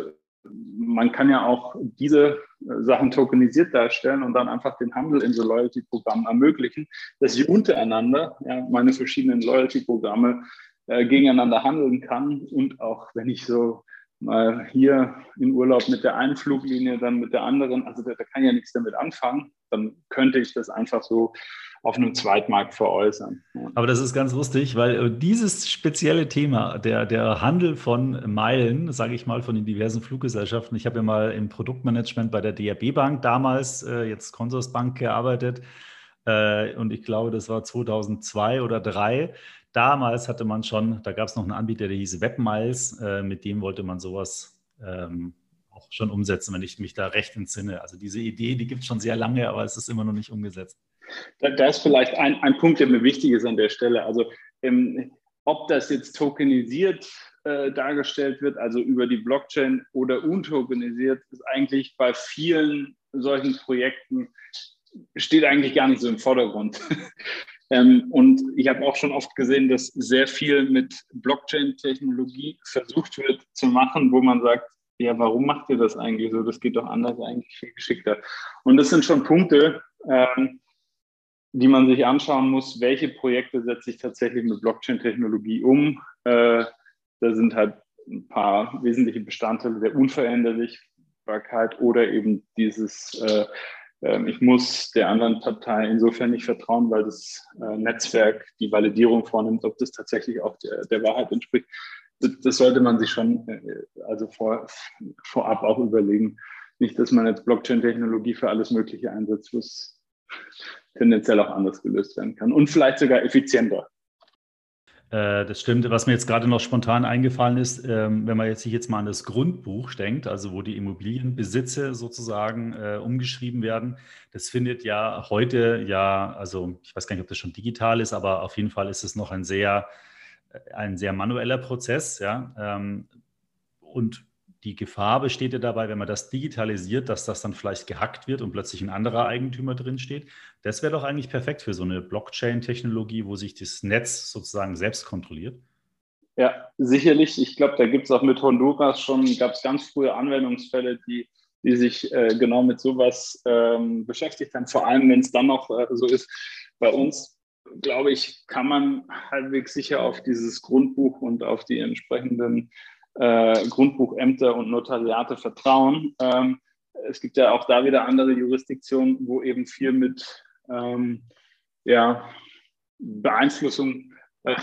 man kann ja auch diese äh, Sachen tokenisiert darstellen und dann einfach den Handel in so Loyalty-Programmen ermöglichen, dass ich untereinander ja, meine verschiedenen Loyalty-Programme äh, gegeneinander handeln kann und auch wenn ich so mal hier in Urlaub mit der einen Fluglinie, dann mit der anderen, also da, da kann ich ja nichts damit anfangen, dann könnte ich das einfach so auf einem Zweitmarkt veräußern. Aber das ist ganz lustig, weil äh, dieses spezielle Thema, der, der Handel von Meilen, sage ich mal, von den diversen Fluggesellschaften, ich habe ja mal im Produktmanagement bei der DRB Bank damals, äh, jetzt Consorsbank, gearbeitet. Äh, und ich glaube, das war 2002 oder 2003. Damals hatte man schon, da gab es noch einen Anbieter, der hieß WebMiles, mit dem wollte man sowas ähm, auch schon umsetzen, wenn ich mich da recht entsinne. Also diese Idee, die gibt es schon sehr lange, aber es ist immer noch nicht umgesetzt. Da, da ist vielleicht ein, ein Punkt, der mir wichtig ist an der Stelle. Also ähm, ob das jetzt tokenisiert äh, dargestellt wird, also über die Blockchain oder untokenisiert, ist eigentlich bei vielen solchen Projekten steht eigentlich gar nicht so im Vordergrund. [laughs] ähm, und ich habe auch schon oft gesehen, dass sehr viel mit Blockchain-Technologie versucht wird zu machen, wo man sagt, ja, warum macht ihr das eigentlich so? Das geht doch anders eigentlich viel geschickter. Und das sind schon Punkte, ähm, die man sich anschauen muss, welche Projekte setze ich tatsächlich mit Blockchain-Technologie um. Äh, da sind halt ein paar wesentliche Bestandteile der Unveränderlichkeit oder eben dieses, äh, äh, ich muss der anderen Partei insofern nicht vertrauen, weil das äh, Netzwerk die Validierung vornimmt, ob das tatsächlich auch der, der Wahrheit entspricht. Das, das, sollte man sich schon äh, also vor, vorab auch überlegen. Nicht, dass man jetzt Blockchain-Technologie für alles Mögliche einsetzt, was tendenziell auch anders gelöst werden kann und vielleicht sogar effizienter. Äh, das stimmt. Was mir jetzt gerade noch spontan eingefallen ist, ähm, wenn man jetzt sich jetzt mal an das Grundbuch denkt, also wo die Immobilienbesitze sozusagen äh, umgeschrieben werden, das findet ja heute ja, also ich weiß gar nicht, ob das schon digital ist, aber auf jeden Fall ist es noch ein sehr, äh, ein sehr manueller Prozess, ja. Ähm, und die Gefahr besteht ja dabei, wenn man das digitalisiert, dass das dann vielleicht gehackt wird und plötzlich ein anderer Eigentümer drin steht. Das wäre doch eigentlich perfekt für so eine Blockchain-Technologie, wo sich das Netz sozusagen selbst kontrolliert. Ja, sicherlich. Ich glaube, da gibt es auch mit Honduras schon, gab es ganz frühe Anwendungsfälle, die, die sich äh, genau mit sowas ähm, beschäftigt haben. Vor allem, wenn es dann noch äh, so ist. Bei uns, glaube ich, kann man halbwegs sicher auf dieses Grundbuch und auf die entsprechenden äh, Grundbuchämter und Notariate vertrauen. Ähm, es gibt ja auch da wieder andere Jurisdiktionen, wo eben viel mit ähm, ja, Beeinflussung äh,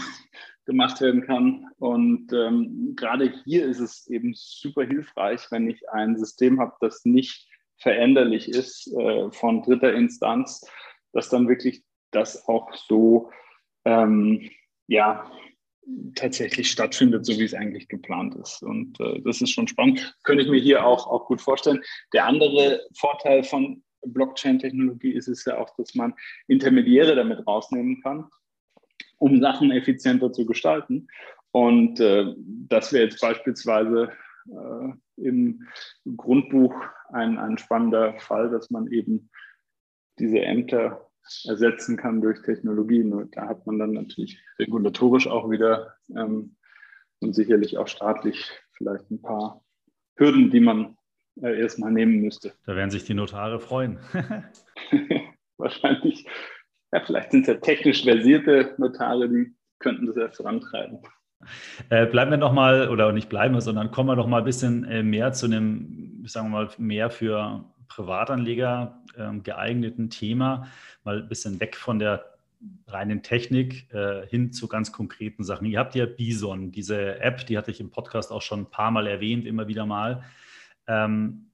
gemacht werden kann. Und ähm, gerade hier ist es eben super hilfreich, wenn ich ein System habe, das nicht veränderlich ist äh, von dritter Instanz, dass dann wirklich das auch so ähm, ja, tatsächlich stattfindet, so wie es eigentlich geplant ist. Und äh, das ist schon spannend. Könnte ich mir hier auch, auch gut vorstellen. Der andere Vorteil von Blockchain-Technologie ist es ja auch, dass man Intermediäre damit rausnehmen kann, um Sachen effizienter zu gestalten. Und äh, das wäre jetzt beispielsweise äh, im Grundbuch ein, ein spannender Fall, dass man eben diese Ämter ersetzen kann durch Technologien. Und da hat man dann natürlich regulatorisch auch wieder ähm, und sicherlich auch staatlich vielleicht ein paar Hürden, die man äh, erstmal nehmen müsste. Da werden sich die Notare freuen. [laughs] [laughs] Wahrscheinlich. Ja, vielleicht sind es ja technisch versierte Notare, die könnten das erst vorantreiben. Äh, bleiben wir noch mal, oder nicht bleiben wir, sondern kommen wir noch mal ein bisschen äh, mehr zu einem, sagen wir mal, mehr für Privatanleger äh, geeigneten Thema, mal ein bisschen weg von der reinen Technik äh, hin zu ganz konkreten Sachen. Ihr habt ja Bison, diese App, die hatte ich im Podcast auch schon ein paar Mal erwähnt, immer wieder mal. Ähm,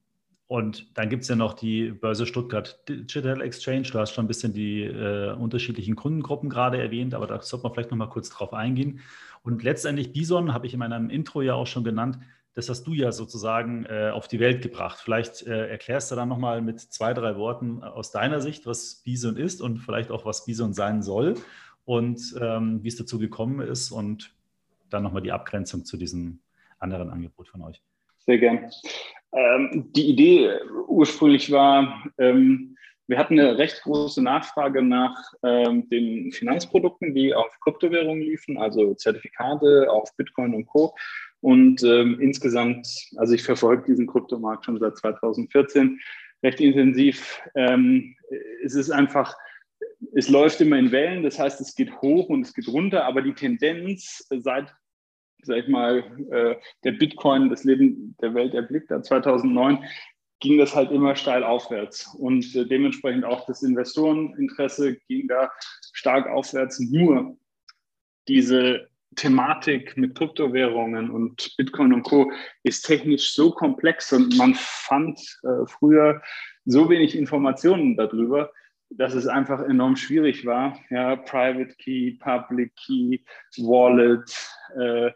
und dann gibt es ja noch die Börse Stuttgart Digital Exchange. Du hast schon ein bisschen die äh, unterschiedlichen Kundengruppen gerade erwähnt, aber da sollte man vielleicht noch mal kurz drauf eingehen. Und letztendlich Bison habe ich in meinem Intro ja auch schon genannt. Das hast du ja sozusagen äh, auf die Welt gebracht. Vielleicht äh, erklärst du dann noch mal mit zwei, drei Worten aus deiner Sicht, was Bison ist und vielleicht auch, was Bison sein soll und ähm, wie es dazu gekommen ist und dann noch mal die Abgrenzung zu diesem anderen Angebot von euch. Sehr gern. Ähm, die Idee ursprünglich war, ähm, wir hatten eine recht große Nachfrage nach ähm, den Finanzprodukten, die auf Kryptowährungen liefen, also Zertifikate auf Bitcoin und Co. Und ähm, insgesamt, also ich verfolge diesen Kryptomarkt schon seit 2014 recht intensiv. Ähm, es ist einfach, es läuft immer in Wellen, das heißt, es geht hoch und es geht runter, aber die Tendenz seit sag ich mal, äh, der Bitcoin das Leben der Welt erblickt hat, 2009, ging das halt immer steil aufwärts. Und äh, dementsprechend auch das Investoreninteresse ging da stark aufwärts. Nur diese Thematik mit Kryptowährungen und Bitcoin und Co. ist technisch so komplex und man fand äh, früher so wenig Informationen darüber, dass es einfach enorm schwierig war. Ja, Private Key, Public Key, Wallet, äh,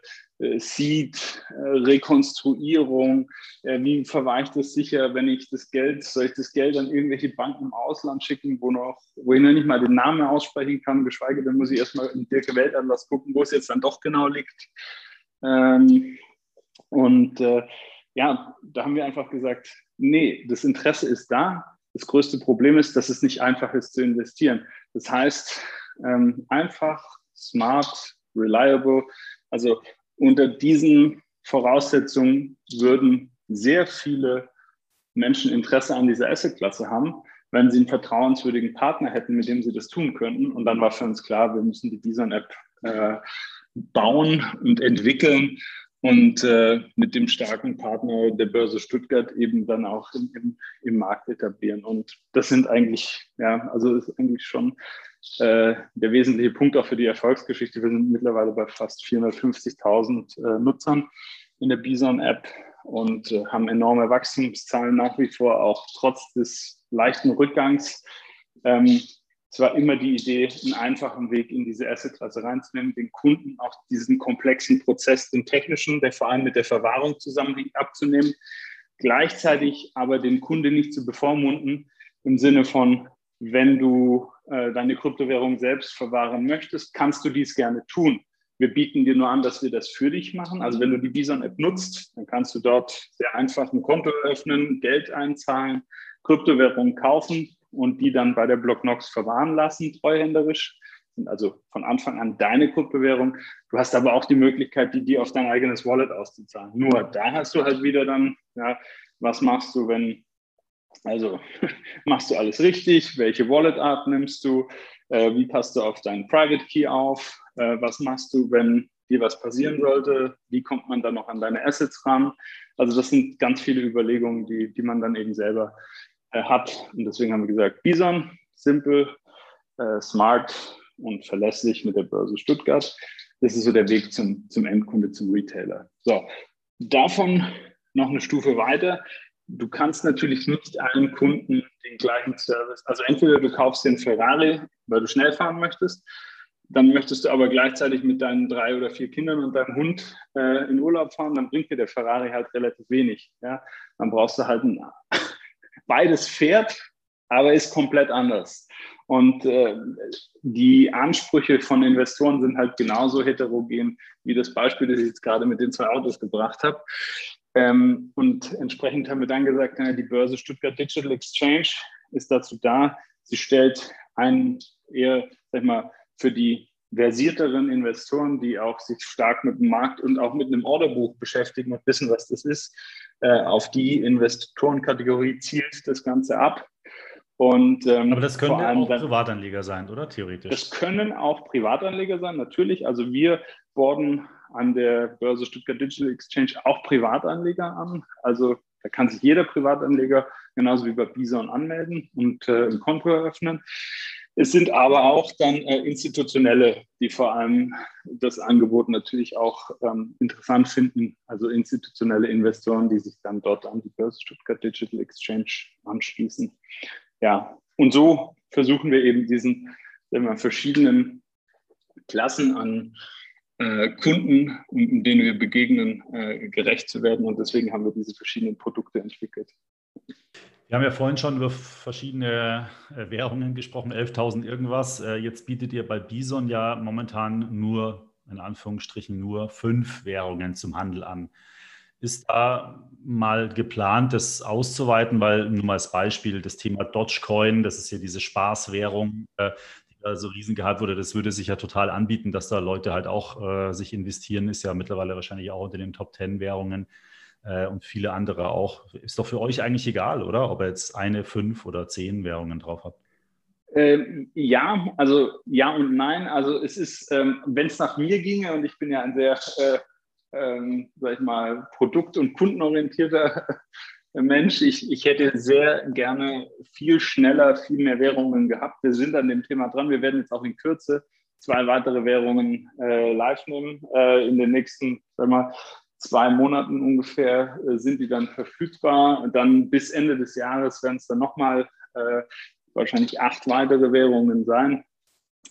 Seed, äh, Rekonstruierung, äh, wie verweicht es sicher, wenn ich das Geld, soll ich das Geld an irgendwelche Banken im Ausland schicken, wo noch, wo ich noch nicht mal den Namen aussprechen kann, geschweige denn muss ich erstmal in Dirke Weltatlas gucken, wo es jetzt dann doch genau liegt. Ähm, und äh, ja, da haben wir einfach gesagt, nee, das Interesse ist da, das größte Problem ist, dass es nicht einfach ist zu investieren. Das heißt, ähm, einfach, smart, reliable. Also unter diesen Voraussetzungen würden sehr viele Menschen Interesse an dieser Assetklasse haben, wenn sie einen vertrauenswürdigen Partner hätten, mit dem sie das tun könnten. Und dann war für uns klar, wir müssen die Bison-App äh, bauen und entwickeln und äh, mit dem starken Partner der Börse Stuttgart eben dann auch im, im, im, Markt etablieren. Und das sind eigentlich, ja, also ist eigentlich schon äh, der wesentliche Punkt auch für die Erfolgsgeschichte. Wir sind mittlerweile bei fast 450.000 äh, Nutzern in der Bison-App und äh, haben enorme Wachstumszahlen nach wie vor, auch trotz des leichten Rückgangs. Ähm, es war immer die Idee, einen einfachen Weg in diese Assetklasse reinzunehmen, den Kunden auch diesen komplexen Prozess, den technischen, der vor allem mit der Verwahrung zusammenhängt, abzunehmen, gleichzeitig aber den Kunde nicht zu bevormunden im Sinne von, wenn du äh, deine Kryptowährung selbst verwahren möchtest, kannst du dies gerne tun. Wir bieten dir nur an, dass wir das für dich machen. Also wenn du die Bison-App nutzt, dann kannst du dort sehr einfach ein Konto öffnen, Geld einzahlen, Kryptowährungen kaufen und die dann bei der Blocknox verwahren lassen, treuhänderisch. Sind also von Anfang an deine Kryptowährung. Du hast aber auch die Möglichkeit, die dir auf dein eigenes Wallet auszuzahlen. Nur da hast du halt wieder dann, ja, was machst du, wenn, also [laughs] machst du alles richtig? Welche Wallet-Art nimmst du? Äh, wie passt du auf deinen Private Key auf? Äh, was machst du, wenn dir was passieren sollte? Wie kommt man dann noch an deine Assets ran? Also das sind ganz viele Überlegungen, die, die man dann eben selber äh, hat. Und deswegen haben wir gesagt, Bison, simpel, äh, smart und verlässlich mit der Börse Stuttgart. das ist so der Weg zum, zum Endkunde, zum Retailer. So, davon noch eine Stufe weiter. Du kannst natürlich nicht allen Kunden den gleichen Service, also entweder du kaufst den Ferrari, weil du schnell fahren möchtest, dann möchtest du aber gleichzeitig mit deinen drei oder vier Kindern und deinem Hund äh, in Urlaub fahren, dann bringt dir der Ferrari halt relativ wenig. Ja? Dann brauchst du halt ein beides Pferd, aber ist komplett anders. Und äh, die Ansprüche von Investoren sind halt genauso heterogen wie das Beispiel, das ich jetzt gerade mit den zwei Autos gebracht habe. Ähm, und entsprechend haben wir dann gesagt, die Börse Stuttgart Digital Exchange ist dazu da. Sie stellt einen eher, sag ich mal, für die versierteren Investoren, die auch sich stark mit dem Markt und auch mit einem Orderbuch beschäftigen und wissen, was das ist, äh, auf die Investorenkategorie zielt das Ganze ab. Und, ähm, Aber das können auch Privatanleger sein, oder theoretisch? Das können auch Privatanleger sein, natürlich. Also wir borden an der Börse Stuttgart Digital Exchange auch Privatanleger an. Also da kann sich jeder Privatanleger genauso wie bei Bison anmelden und äh, ein Konto eröffnen. Es sind aber auch dann äh, institutionelle, die vor allem das Angebot natürlich auch ähm, interessant finden, also institutionelle Investoren, die sich dann dort an die Börse Stuttgart Digital Exchange anschließen ja, und so versuchen wir eben diesen wir, verschiedenen Klassen an äh, Kunden, denen wir begegnen, äh, gerecht zu werden. Und deswegen haben wir diese verschiedenen Produkte entwickelt. Wir haben ja vorhin schon über verschiedene äh, Währungen gesprochen, 11.000 irgendwas. Äh, jetzt bietet ihr bei Bison ja momentan nur, in Anführungsstrichen, nur fünf Währungen zum Handel an. Ist da mal geplant, das auszuweiten, weil nur mal als Beispiel das Thema Dogecoin, das ist ja diese Spaßwährung, äh, die da so riesen gehabt wurde, das würde sich ja total anbieten, dass da Leute halt auch sich investieren, ist ja mittlerweile wahrscheinlich auch unter den Top 10 Währungen äh, und viele andere auch. Ist doch für euch eigentlich egal, oder? Ob ihr jetzt eine, fünf oder zehn Währungen drauf habt. Ähm, ja, also ja und nein. Also es ist, ähm, wenn es nach mir ginge und ich bin ja ein sehr äh, ähm, sag ich mal, produkt- und kundenorientierter [laughs] Mensch. Ich, ich hätte sehr gerne viel schneller, viel mehr Währungen gehabt. Wir sind an dem Thema dran. Wir werden jetzt auch in Kürze zwei weitere Währungen äh, live nehmen. Äh, in den nächsten, sag mal, zwei Monaten ungefähr äh, sind die dann verfügbar. Und dann bis Ende des Jahres werden es dann nochmal äh, wahrscheinlich acht weitere Währungen sein.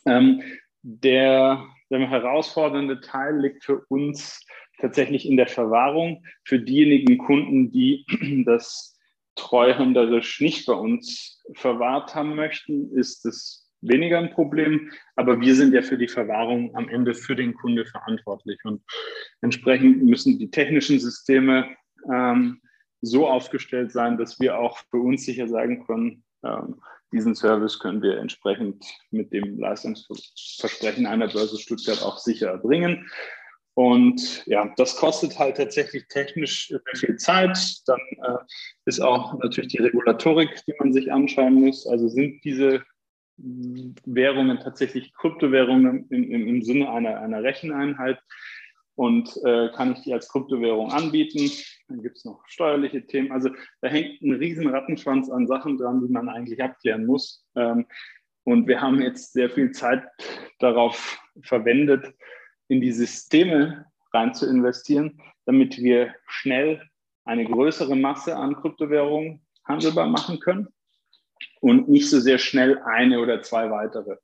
Ähm, der, der herausfordernde Teil liegt für uns tatsächlich in der Verwahrung. Für diejenigen Kunden, die [clears throat] das treuhänderisch nicht bei uns verwahrt haben möchten, ist es weniger ein Problem. Aber wir sind ja für die Verwahrung am Ende für den Kunde verantwortlich. Und entsprechend müssen die technischen Systeme ähm, so aufgestellt sein, dass wir auch für uns sicher sagen können, ähm, diesen Service können wir entsprechend mit dem Leistungsversprechen einer Börse Stuttgart auch sicher erbringen. Und ja, das kostet halt tatsächlich technisch viel Zeit. Dann äh, ist auch natürlich die Regulatorik, die man sich anschauen muss. Also sind diese Währungen tatsächlich Kryptowährungen im, im, im Sinne einer, einer Recheneinheit und äh, kann ich die als Kryptowährung anbieten. Dann gibt es noch steuerliche Themen. Also da hängt ein riesen Rattenschwanz an Sachen dran, die man eigentlich abklären muss. Ähm, und wir haben jetzt sehr viel Zeit darauf verwendet, in die Systeme rein zu investieren, damit wir schnell eine größere Masse an Kryptowährungen handelbar machen können und nicht so sehr schnell eine oder zwei weitere.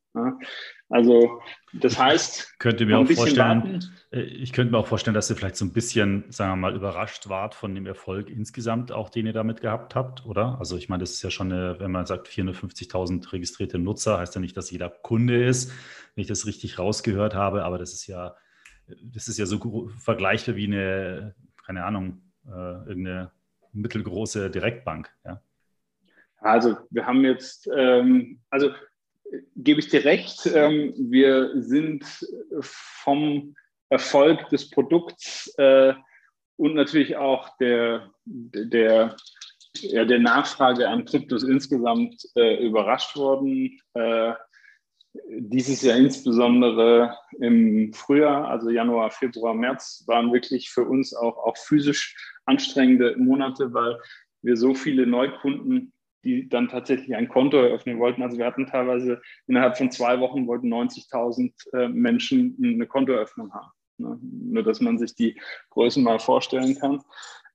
Also das heißt, könnte mir auch vorstellen, warten. Äh, ich könnte mir auch vorstellen, dass ihr vielleicht so ein bisschen, sagen wir mal, überrascht wart von dem Erfolg insgesamt, auch den ihr damit gehabt habt, oder? Also ich meine, das ist ja schon eine, wenn man sagt 450.000 registrierte Nutzer, heißt ja nicht, dass jeder Kunde ist, wenn ich das richtig rausgehört habe, aber das ist ja, das ist ja so vergleichbar wie eine, keine Ahnung, äh, irgendeine mittelgroße Direktbank, ja. Also wir haben jetzt, ähm, also gebe ich dir recht, ähm, wir sind vom Erfolg des Produkts äh, und natürlich auch der, der, ja, der Nachfrage an Kryptos insgesamt äh, überrascht worden. Äh, dieses Jahr insbesondere im Frühjahr, also Januar, Februar, März, waren wirklich für uns auch, auch physisch anstrengende Monate, weil wir so viele Neukunden die dann tatsächlich ein Konto eröffnen wollten. Also wir hatten teilweise innerhalb von zwei Wochen wollten 90.000 äh, Menschen eine Kontoeröffnung haben. Ne? Nur, dass man sich die Größen mal vorstellen kann.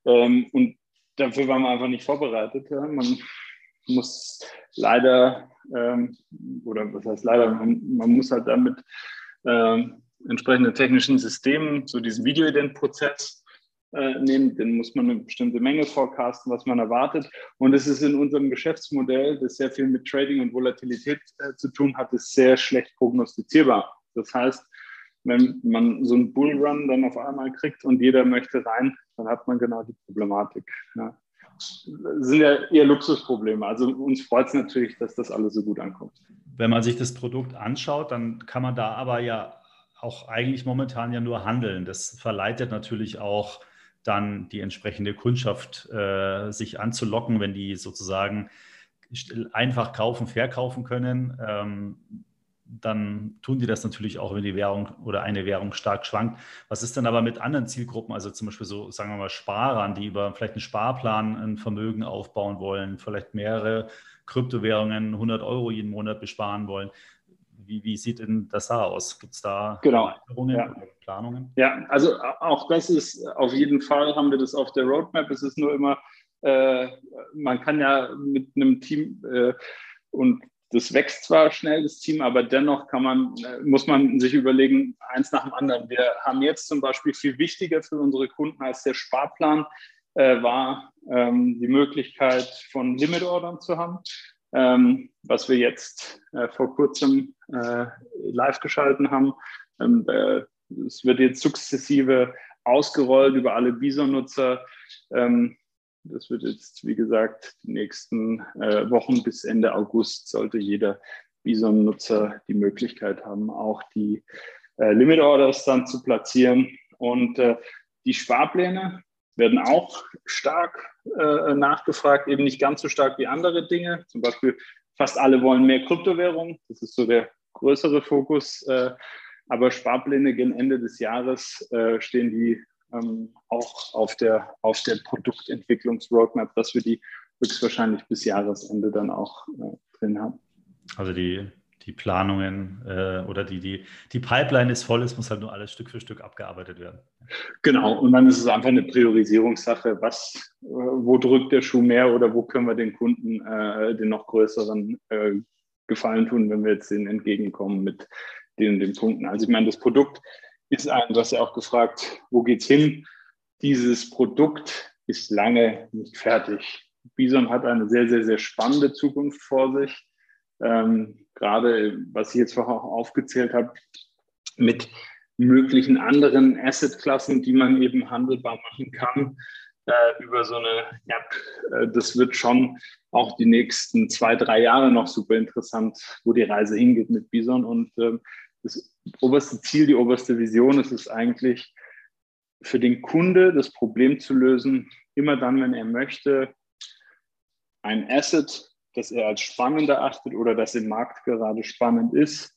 Ähm, und dafür waren wir einfach nicht vorbereitet. Man muss leider, ähm, oder was heißt leider, man, man muss halt damit ähm, entsprechende technischen Systemen, so diesen Videoident-Prozess äh, nehmen, den muss man eine bestimmte Menge forecasten, was man erwartet. Und es ist in unserem Geschäftsmodell, das sehr viel mit Trading und Volatilität äh, zu tun hat, ist sehr schlecht prognostizierbar. Das heißt, wenn man so einen Bullrun dann auf einmal kriegt und jeder möchte rein, dann hat man genau die Problematik. Ja. Das sind ja eher Luxusprobleme. Also uns freut es natürlich, dass das alles so gut ankommt. Wenn man sich das Produkt anschaut, dann kann man da aber ja auch eigentlich momentan ja nur handeln. Das verleitet natürlich auch dann die entsprechende Kundschaft äh, sich anzulocken, wenn die sozusagen einfach kaufen, verkaufen können. Ähm, dann tun die das natürlich auch, wenn die Währung oder eine Währung stark schwankt. Was ist denn aber mit anderen Zielgruppen, also zum Beispiel so, sagen wir mal, Sparern, die über vielleicht einen Sparplan ein Vermögen aufbauen wollen, vielleicht mehrere Kryptowährungen 100 Euro jeden Monat besparen wollen? Wie, wie sieht denn das da aus? Gibt es da genau. Erweiterungen ja. Planungen? Ja, also auch das ist auf jeden Fall, haben wir das auf der Roadmap. Es ist nur immer, äh, man kann ja mit einem Team äh, und das wächst zwar schnell, das Team, aber dennoch kann man, äh, muss man sich überlegen, eins nach dem anderen. Wir haben jetzt zum Beispiel viel wichtiger für unsere Kunden als der Sparplan äh, war ähm, die Möglichkeit von Limit-Ordern zu haben, ähm, was wir jetzt äh, vor kurzem äh, live geschalten haben. Ähm, äh, es wird jetzt sukzessive ausgerollt über alle Bison-Nutzer. Ähm, das wird jetzt, wie gesagt, die nächsten äh, Wochen bis Ende August sollte jeder Bison-Nutzer die Möglichkeit haben, auch die äh, Limit-Orders dann zu platzieren. Und äh, die Sparpläne werden auch stark äh, nachgefragt, eben nicht ganz so stark wie andere Dinge. Zum Beispiel fast alle wollen mehr Kryptowährung. Das ist so der größere Fokus. Aber Sparpläne gegen Ende des Jahres äh, stehen die ähm, auch auf der, auf der Produktentwicklungsroadmap, dass wir die höchstwahrscheinlich bis Jahresende dann auch äh, drin haben. Also die, die Planungen äh, oder die, die, die Pipeline ist voll, es muss halt nur alles Stück für Stück abgearbeitet werden. Genau, und dann ist es einfach eine Priorisierungssache, was, äh, wo drückt der Schuh mehr oder wo können wir den Kunden äh, den noch größeren äh, Gefallen tun, wenn wir jetzt denen entgegenkommen mit den, den Punkten. Also ich meine, das Produkt ist ein, du hast ja auch gefragt, wo geht's hin? Dieses Produkt ist lange nicht fertig. Bison hat eine sehr, sehr, sehr spannende Zukunft vor sich. Ähm, gerade, was ich jetzt vorher auch aufgezählt habe, mit möglichen anderen Assetklassen, die man eben handelbar machen kann äh, über so eine App. Äh, das wird schon auch die nächsten zwei, drei Jahre noch super interessant, wo die Reise hingeht mit Bison. Und äh, das oberste Ziel, die oberste Vision ist es eigentlich, für den Kunde das Problem zu lösen, immer dann, wenn er möchte, ein Asset, das er als spannend erachtet oder das im Markt gerade spannend ist,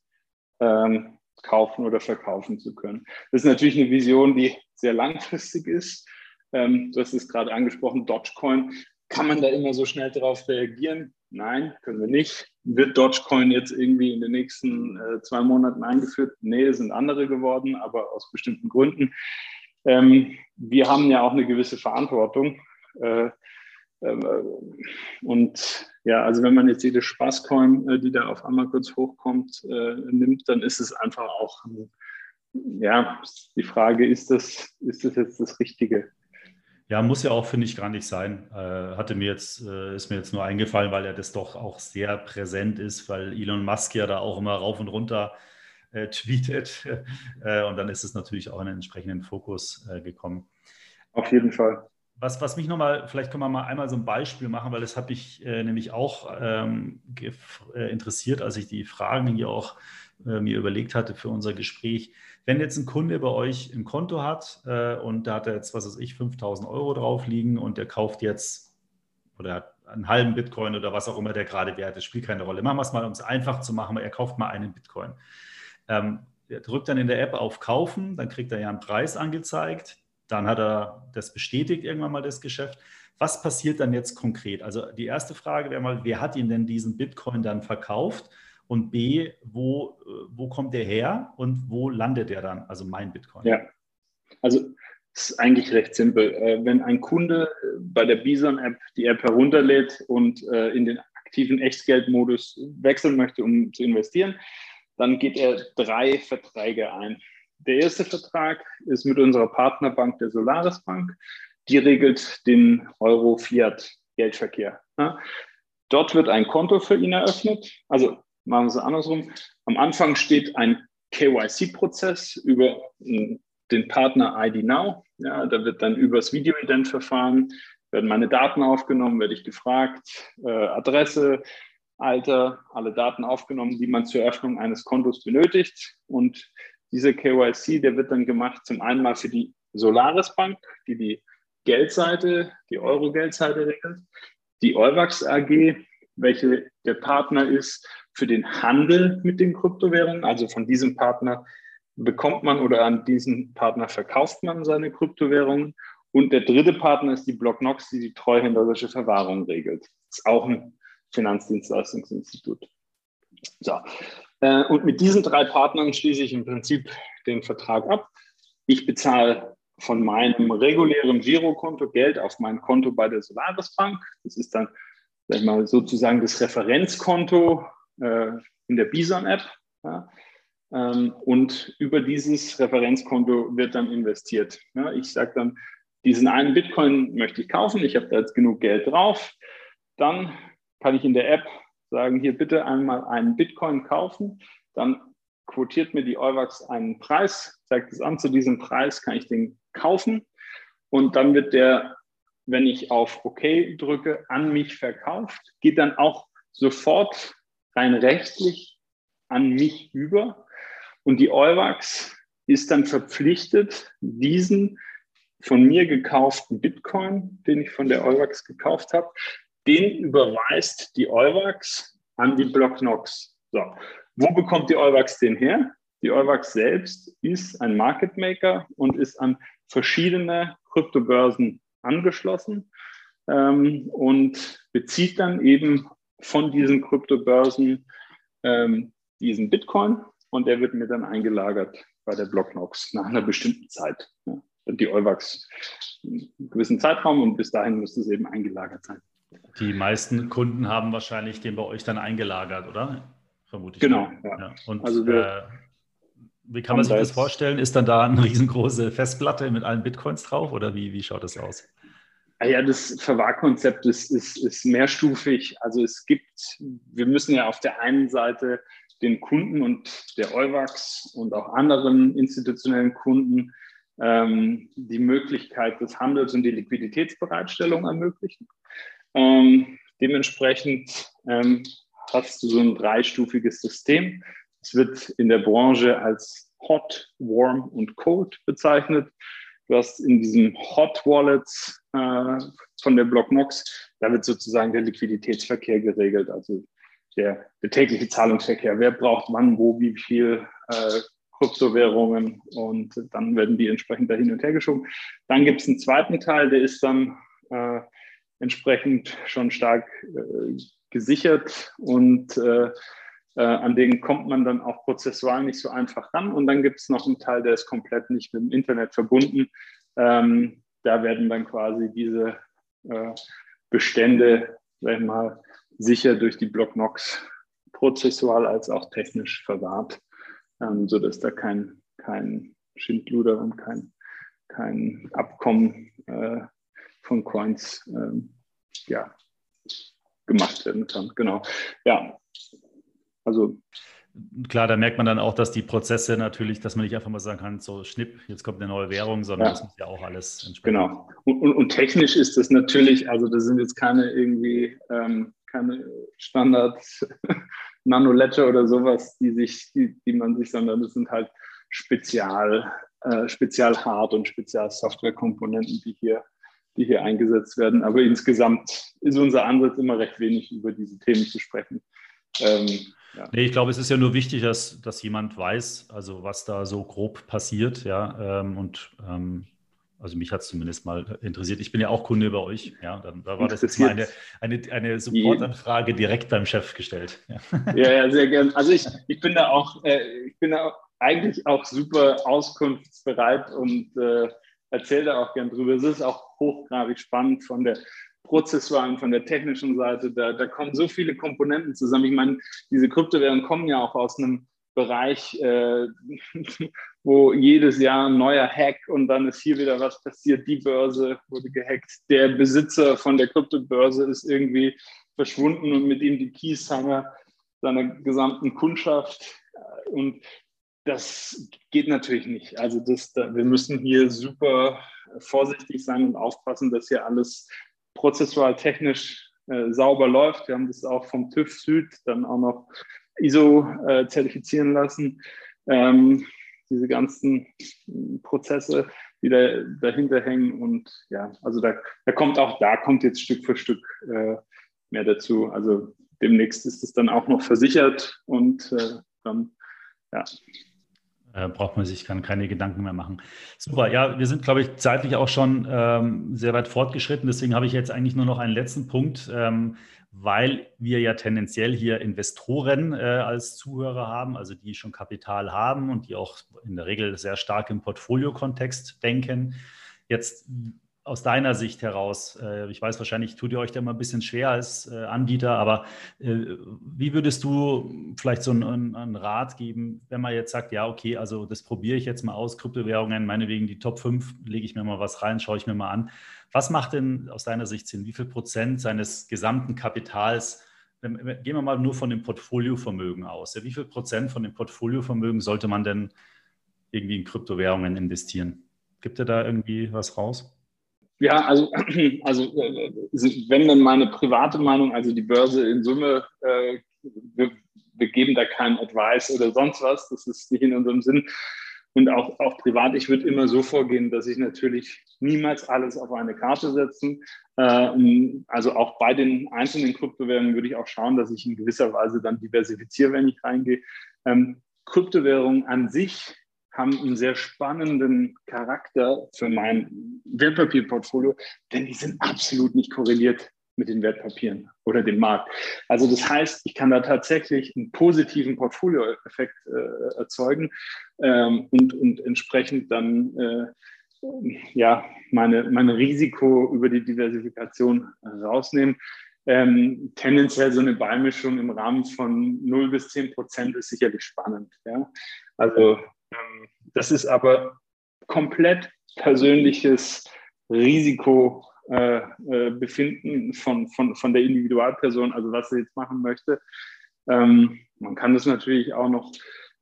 ähm, kaufen oder verkaufen zu können. Das ist natürlich eine Vision, die sehr langfristig ist. Ähm, du hast es gerade angesprochen, Dogecoin. Kann man da immer so schnell darauf reagieren? Nein, können wir nicht. Wird Dogecoin jetzt irgendwie in den nächsten äh, zwei Monaten eingeführt? Nee, sind andere geworden, aber aus bestimmten Gründen. Ähm, wir haben ja auch eine gewisse Verantwortung. Äh, äh, und ja, also wenn man jetzt jede Spaßcoin, äh, die da auf einmal kurz hochkommt, äh, nimmt, dann ist es einfach auch, ja, die Frage, ist das, ist das jetzt das Richtige? Ja, muss ja auch, finde ich, gar nicht sein. Äh, hatte mir jetzt, äh, ist mir jetzt nur eingefallen, weil er das doch auch sehr präsent ist, weil Elon Musk ja da auch immer rauf und runter äh, [laughs] tweetet. Äh, und dann ist es natürlich auch in einen entsprechenden Fokus äh, gekommen. Auf jeden Fall. Was, was mich nochmal, vielleicht können wir mal einmal so ein Beispiel machen, weil das habe ich äh, nämlich auch ähm, interessiert, als ich die Fragen hier auch mir überlegt hatte für unser Gespräch. Wenn jetzt ein Kunde bei euch ein Konto hat äh, und da hat er jetzt, was weiß ich, 5000 Euro drauf liegen und der kauft jetzt oder hat einen halben Bitcoin oder was auch immer der gerade wert ist, spielt keine Rolle. Machen wir es mal, um es einfach zu machen, er kauft mal einen Bitcoin. Ähm, er drückt dann in der App auf Kaufen, dann kriegt er ja einen Preis angezeigt. dann hat er das bestätigt irgendwann mal das Geschäft. Was passiert dann jetzt konkret? Also die erste Frage wäre mal, wer hat ihn denn diesen Bitcoin dann verkauft? Und B, wo, wo kommt der her und wo landet er dann? Also mein Bitcoin. Ja, also es ist eigentlich recht simpel. Äh, wenn ein Kunde bei der Bison-App die App herunterlädt und äh, in den aktiven Echtgeldmodus wechseln möchte, um zu investieren, dann geht er drei Verträge ein. Der erste Vertrag ist mit unserer Partnerbank, der Solaris Bank. Die regelt den Euro-Fiat-Geldverkehr. Dort wird ein Konto für ihn eröffnet. Also machen wir es andersrum. Am Anfang steht ein KYC-Prozess über den Partner ID Now. Ja, da wird dann übers Video-Ident-Verfahren werden meine Daten aufgenommen, werde ich gefragt, äh, Adresse, Alter, alle Daten aufgenommen, die man zur Eröffnung eines Kontos benötigt. Und dieser KYC, der wird dann gemacht zum einen mal für die Solaris Bank, die die Geldseite, die Euro-Geldseite regelt, die Euwax AG, welche der Partner ist für den Handel mit den Kryptowährungen. Also von diesem Partner bekommt man oder an diesen Partner verkauft man seine Kryptowährungen. Und der dritte Partner ist die Blocknox, die die treuhänderische Verwahrung regelt. Ist auch ein Finanzdienstleistungsinstitut. So. Äh, und mit diesen drei Partnern schließe ich im Prinzip den Vertrag ab. Ich bezahle von meinem regulären Girokonto Geld auf mein Konto bei der Solaris Bank. Das ist dann sag ich mal, sozusagen das Referenzkonto äh, in der Bison-App. Ja. Ähm, und über dieses Referenzkonto wird dann investiert. Ja, ich sage dann, diesen einen Bitcoin möchte ich kaufen, ich habe da jetzt genug Geld drauf. Dann kann ich in der App sagen, hier bitte einmal einen Bitcoin kaufen. Dann quotiert mir die Euwax einen Preis, zeigt es an, zu diesem Preis kann ich den kaufen. Und dann wird der, wenn ich auf OK drücke, an mich verkauft, geht dann auch sofort rein rechtlich an mich über. Und die Euwax ist dann verpflichtet, diesen von mir gekauften Bitcoin, den ich von der Euwax gekauft habe, den überweist die Euwax an die Blocknox. So. Wo bekommt die Euwax den her? Die Euwax selbst ist ein Market Maker und ist an verschiedene Kryptobörsen angeschlossen ähm, und bezieht dann eben von diesen Kryptobörsen ähm, diesen Bitcoin und der wird mir dann eingelagert bei der Blocknox nach einer bestimmten Zeit. Ja. Die Euwax einen gewissen Zeitraum und bis dahin müsste es eben eingelagert sein. Die meisten Kunden haben wahrscheinlich den bei euch dann eingelagert, oder? Vermutlich. Genau. Ja. ja. Und also äh, wie kann man sich das vorstellen? Ist dann da eine riesengroße Festplatte mit allen Bitcoins drauf oder wie, wie schaut das aus? Ah ja, das Verwahrkonzept ist, ist, ist mehrstufig. Also es gibt, wir müssen ja auf der einen Seite den Kunden und der Euwax und auch anderen institutionellen Kunden ähm, die Möglichkeit des Handels und die Liquiditätsbereitstellung ermöglichen. Ähm, dementsprechend ähm, hast du so ein dreistufiges System. Es wird in der Branche als Hot, Warm und Cold bezeichnet. Du hast in diesem Hot Wallets äh, von der Blocknox, da wird sozusagen der Liquiditätsverkehr geregelt, also der, der tägliche Zahlungsverkehr. Wer braucht wann, wo, wie viel äh, Kryptowährungen und dann werden die entsprechend da hin und her geschoben. Dann gibt es einen zweiten Teil, der ist dann äh, entsprechend schon stark äh, gesichert und äh, an den kommt man dann auch prozessual nicht so einfach ran. Und dann gibt es noch einen Teil, der ist komplett nicht mit dem Internet verbunden. Ähm, da werden dann quasi diese äh, Bestände, sag ich mal, sicher durch die Blocknox prozessual als auch technisch verwahrt, ähm, sodass da kein, kein Schindluder und kein, kein Abkommen äh, von Coins ähm, ja, gemacht werden kann. Genau. Ja, also klar, da merkt man dann auch, dass die Prozesse natürlich, dass man nicht einfach mal sagen kann, so schnipp, jetzt kommt eine neue Währung, sondern ja. das muss ja auch alles entsprechend. Genau. Und, und, und, technisch ist das natürlich, also das sind jetzt keine irgendwie ähm, keine Standard [laughs] Nano-Ledger oder sowas, die sich, die, die man sich, sondern das sind halt Spezial, äh, Spezial-Hard- und Spezial-Software-Komponenten, die hier, die hier eingesetzt werden. Aber insgesamt ist unser Ansatz immer recht wenig über diese Themen zu sprechen. Ähm, ja. Nee, ich glaube, es ist ja nur wichtig, dass, dass jemand weiß, also was da so grob passiert, ja. Ähm, und ähm, Also mich hat es zumindest mal interessiert. Ich bin ja auch Kunde bei euch. Ja, dann, da war das jetzt mal eine, eine, eine Supportanfrage direkt beim Chef gestellt. Ja, [laughs] ja, ja sehr gern. Also ich, ich bin da auch, äh, ich bin da eigentlich auch super auskunftsbereit und äh, erzähle da auch gern drüber. Es ist auch hochgradig spannend von der prozessualen, von der technischen Seite. Da, da kommen so viele Komponenten zusammen. Ich meine, diese Kryptowährungen kommen ja auch aus einem Bereich, äh, [laughs] wo jedes Jahr ein neuer Hack und dann ist hier wieder was passiert. Die Börse wurde gehackt. Der Besitzer von der Kryptobörse ist irgendwie verschwunden und mit ihm die Keys seiner, seiner gesamten Kundschaft. Und das geht natürlich nicht. Also das, da, wir müssen hier super vorsichtig sein und aufpassen, dass hier alles prozessual technisch äh, sauber läuft. Wir haben das auch vom TÜV Süd dann auch noch ISO äh, zertifizieren lassen. Ähm, diese ganzen Prozesse, die da, dahinter hängen. Und ja, also da, da kommt auch, da kommt jetzt Stück für Stück äh, mehr dazu. Also demnächst ist es dann auch noch versichert und äh, dann, ja. Äh, braucht man sich keine Gedanken mehr machen. Super, ja, wir sind, glaube ich, zeitlich auch schon ähm, sehr weit fortgeschritten. Deswegen habe ich jetzt eigentlich nur noch einen letzten Punkt. Ähm, weil wir ja tendenziell hier Investoren äh, als Zuhörer haben, also die schon Kapital haben und die auch in der Regel sehr stark im Portfolio-Kontext denken. Jetzt aus deiner Sicht heraus, äh, ich weiß wahrscheinlich, tut ihr euch da immer ein bisschen schwer als äh, Anbieter, aber äh, wie würdest du vielleicht so einen, einen, Rat geben, wenn man jetzt sagt, ja, okay, also das probiere ich jetzt mal aus, Kryptowährungen, meinetwegen die Top 5, lege ich mir mal was rein, schaue ich mir mal an. Was macht denn aus deiner Sicht Sinn? Wie viel Prozent seines gesamten Kapitals, gehen wir mal nur von dem Portfoliovermögen aus, wie viel Prozent von dem Portfoliovermögen sollte man denn irgendwie in Kryptowährungen investieren? Gibt ihr da irgendwie was raus? Ja, also, [clears throat] also äh, wenn dann meine private Meinung, also die Börse in Summe, äh, wir, wir, geben da keinen Advice oder sonst was, das ist nicht in unserem Sinn. Und auch, auch privat, ich würde immer so vorgehen, dass ich natürlich niemals alles auf eine Karte setzen. Äh, also auch bei den einzelnen Kryptowährungen würde ich auch schauen, dass ich in gewisser Weise dann diversifiziere, wenn ich reingehe. Ähm, Kryptowährungen an sich haben einen sehr spannenden Charakter für mein Wertpapierportfolio, denn die sind absolut nicht korreliert mit den Wertpapieren oder dem Markt. Also das heißt, ich kann da tatsächlich einen positiven Portfolioeffekt äh, erzeugen ähm, und, und entsprechend dann äh, ja, meine, mein Risiko über die Diversifikation rausnehmen. Ähm, tendenziell so eine Beimischung im Rahmen von 0 bis 10 Prozent ist sicherlich spannend. Ja? Also das ist aber komplett persönliches Risikobefinden äh, äh, von, von, von der Individualperson, also was sie jetzt machen möchte. Ähm, man kann das natürlich auch noch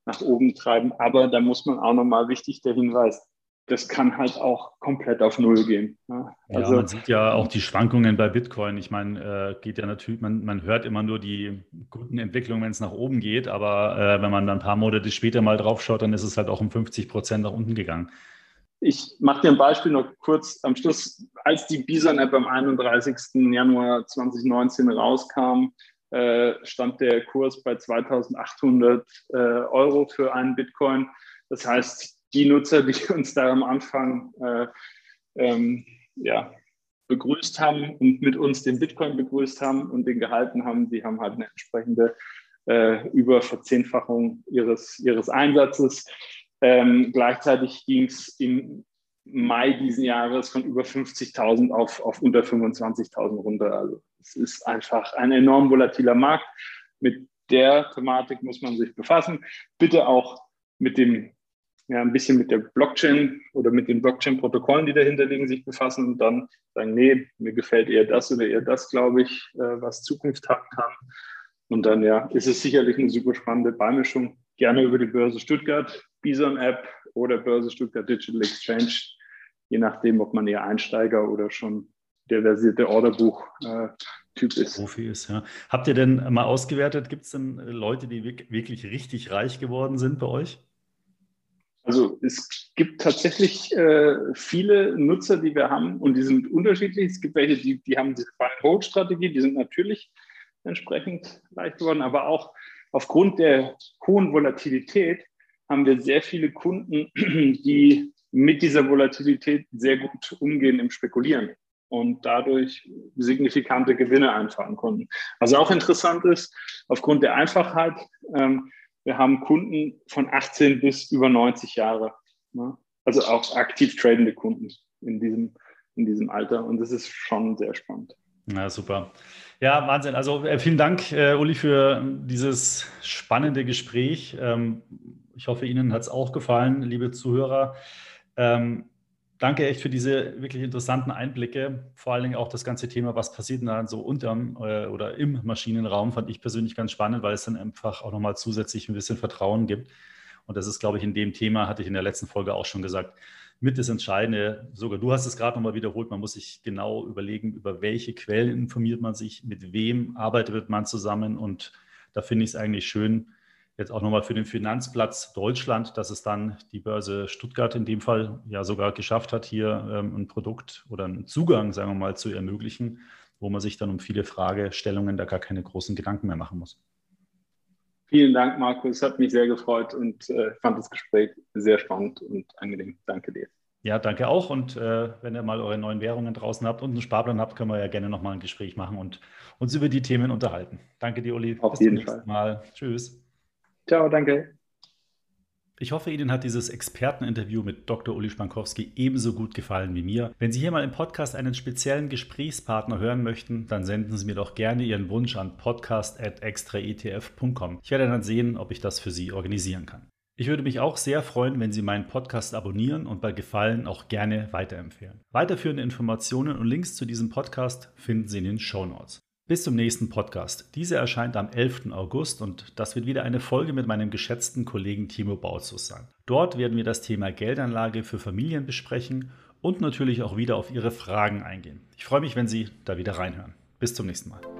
nach oben treiben, aber da muss man auch nochmal wichtig der Hinweis, das kann halt auch komplett auf Null gehen. Ja, also, ja, man sieht ja auch die Schwankungen bei Bitcoin. Ich meine, äh, geht ja natürlich, man, man hört immer nur die guten Entwicklungen, wenn es nach oben geht, aber äh, wenn man dann ein paar Monate später mal drauf schaut, dann ist es halt auch um 50 Prozent nach unten gegangen. Ich mache dir ein Beispiel noch kurz am Schluss. Als die Bison-App am 31. Januar 2019 rauskam, äh, stand der Kurs bei 2800 äh, Euro für einen Bitcoin. Das heißt, die Nutzer, die [laughs] uns da am Anfang äh, ähm, ja, begrüßt haben und mit uns den Bitcoin begrüßt haben und den gehalten haben, die haben halt eine entsprechende äh, Überverzehnfachung ihres, ihres Einsatzes. Ähm, gleichzeitig ging es im Mai diesen Jahres von über 50.000 auf, auf unter 25.000 runter. Also es ist einfach ein enorm volatiler Markt. Mit der Thematik muss man sich befassen. Bitte auch mit dem ja, ein bisschen mit der Blockchain oder mit den Blockchain-Protokollen, die dahinter liegen, sich befassen und dann sagen, nee, mir gefällt eher das oder eher das, glaube ich, äh, was Zukunft haben kann. Und dann ja, ist es sicherlich eine super spannende Beimischung. Gerne über die Börse Stuttgart, Bison App oder Börse Stuttgart Digital Exchange, je nachdem, ob man eher Einsteiger oder schon der versierte Orderbuch-Typ äh, ist. Profi ist, ja. Habt ihr denn mal ausgewertet, gibt es denn Leute, die wirklich richtig reich geworden sind bei euch? Also es gibt tatsächlich äh, viele Nutzer, die wir haben und die sind unterschiedlich. Es gibt welche, die, die haben diese Buy-and-Hold-Strategie, die sind natürlich entsprechend leicht geworden, aber auch aufgrund der hohen Volatilität haben wir sehr viele Kunden, [clears throat] die mit dieser Volatilität sehr gut umgehen im Spekulieren und dadurch signifikante Gewinne einfahren konnten. Was auch interessant ist, aufgrund der Einfachheit, ähm, wir haben Kunden von 18 bis über 90 Jahre. Ne? Also auch aktiv tradende Kunden in diesem, in diesem Alter. Und das ist schon sehr spannend. Ja, super. Ja, Wahnsinn. Also äh, vielen Dank, äh, Uli, für dieses spannende Gespräch. Ähm, ich hoffe, Ihnen hat es auch gefallen, liebe Zuhörer. Ähm, danke echt für diese wirklich interessanten Einblicke. Vor allen Dingen auch das ganze Thema, was passiert dann so unterm äh, oder im Maschinenraum, fand ich persönlich ganz spannend, weil es dann einfach auch nochmal zusätzlich ein bisschen Vertrauen gibt. Und das ist, glaube ich, in dem Thema, hatte ich in der letzten Folge auch schon gesagt, mit das Entscheidende. Sogar du hast es gerade nochmal wiederholt, man muss sich genau überlegen, über welche Quellen informiert man sich, mit wem arbeitet man zusammen. Und da finde ich es eigentlich schön, jetzt auch nochmal für den Finanzplatz Deutschland, dass es dann die Börse Stuttgart in dem Fall ja sogar geschafft hat, hier ähm, ein Produkt oder einen Zugang, sagen wir mal, zu ermöglichen, wo man sich dann um viele Fragestellungen da gar keine großen Gedanken mehr machen muss. Vielen Dank, Markus. Hat mich sehr gefreut und äh, fand das Gespräch sehr spannend und angenehm. Danke dir. Ja, danke auch. Und äh, wenn ihr mal eure neuen Währungen draußen habt und einen Sparplan habt, können wir ja gerne nochmal ein Gespräch machen und uns über die Themen unterhalten. Danke dir, Uli. Auf Bis jeden Fall. Mal. Tschüss. Ciao, danke. Ich hoffe, Ihnen hat dieses Experteninterview mit Dr. Uli Spankowski ebenso gut gefallen wie mir. Wenn Sie hier mal im Podcast einen speziellen Gesprächspartner hören möchten, dann senden Sie mir doch gerne Ihren Wunsch an podcast.extraetf.com. Ich werde dann sehen, ob ich das für Sie organisieren kann. Ich würde mich auch sehr freuen, wenn Sie meinen Podcast abonnieren und bei Gefallen auch gerne weiterempfehlen. Weiterführende Informationen und Links zu diesem Podcast finden Sie in den Show Notes. Bis zum nächsten Podcast. Diese erscheint am 11. August und das wird wieder eine Folge mit meinem geschätzten Kollegen Timo Bautzus sein. Dort werden wir das Thema Geldanlage für Familien besprechen und natürlich auch wieder auf Ihre Fragen eingehen. Ich freue mich, wenn Sie da wieder reinhören. Bis zum nächsten Mal.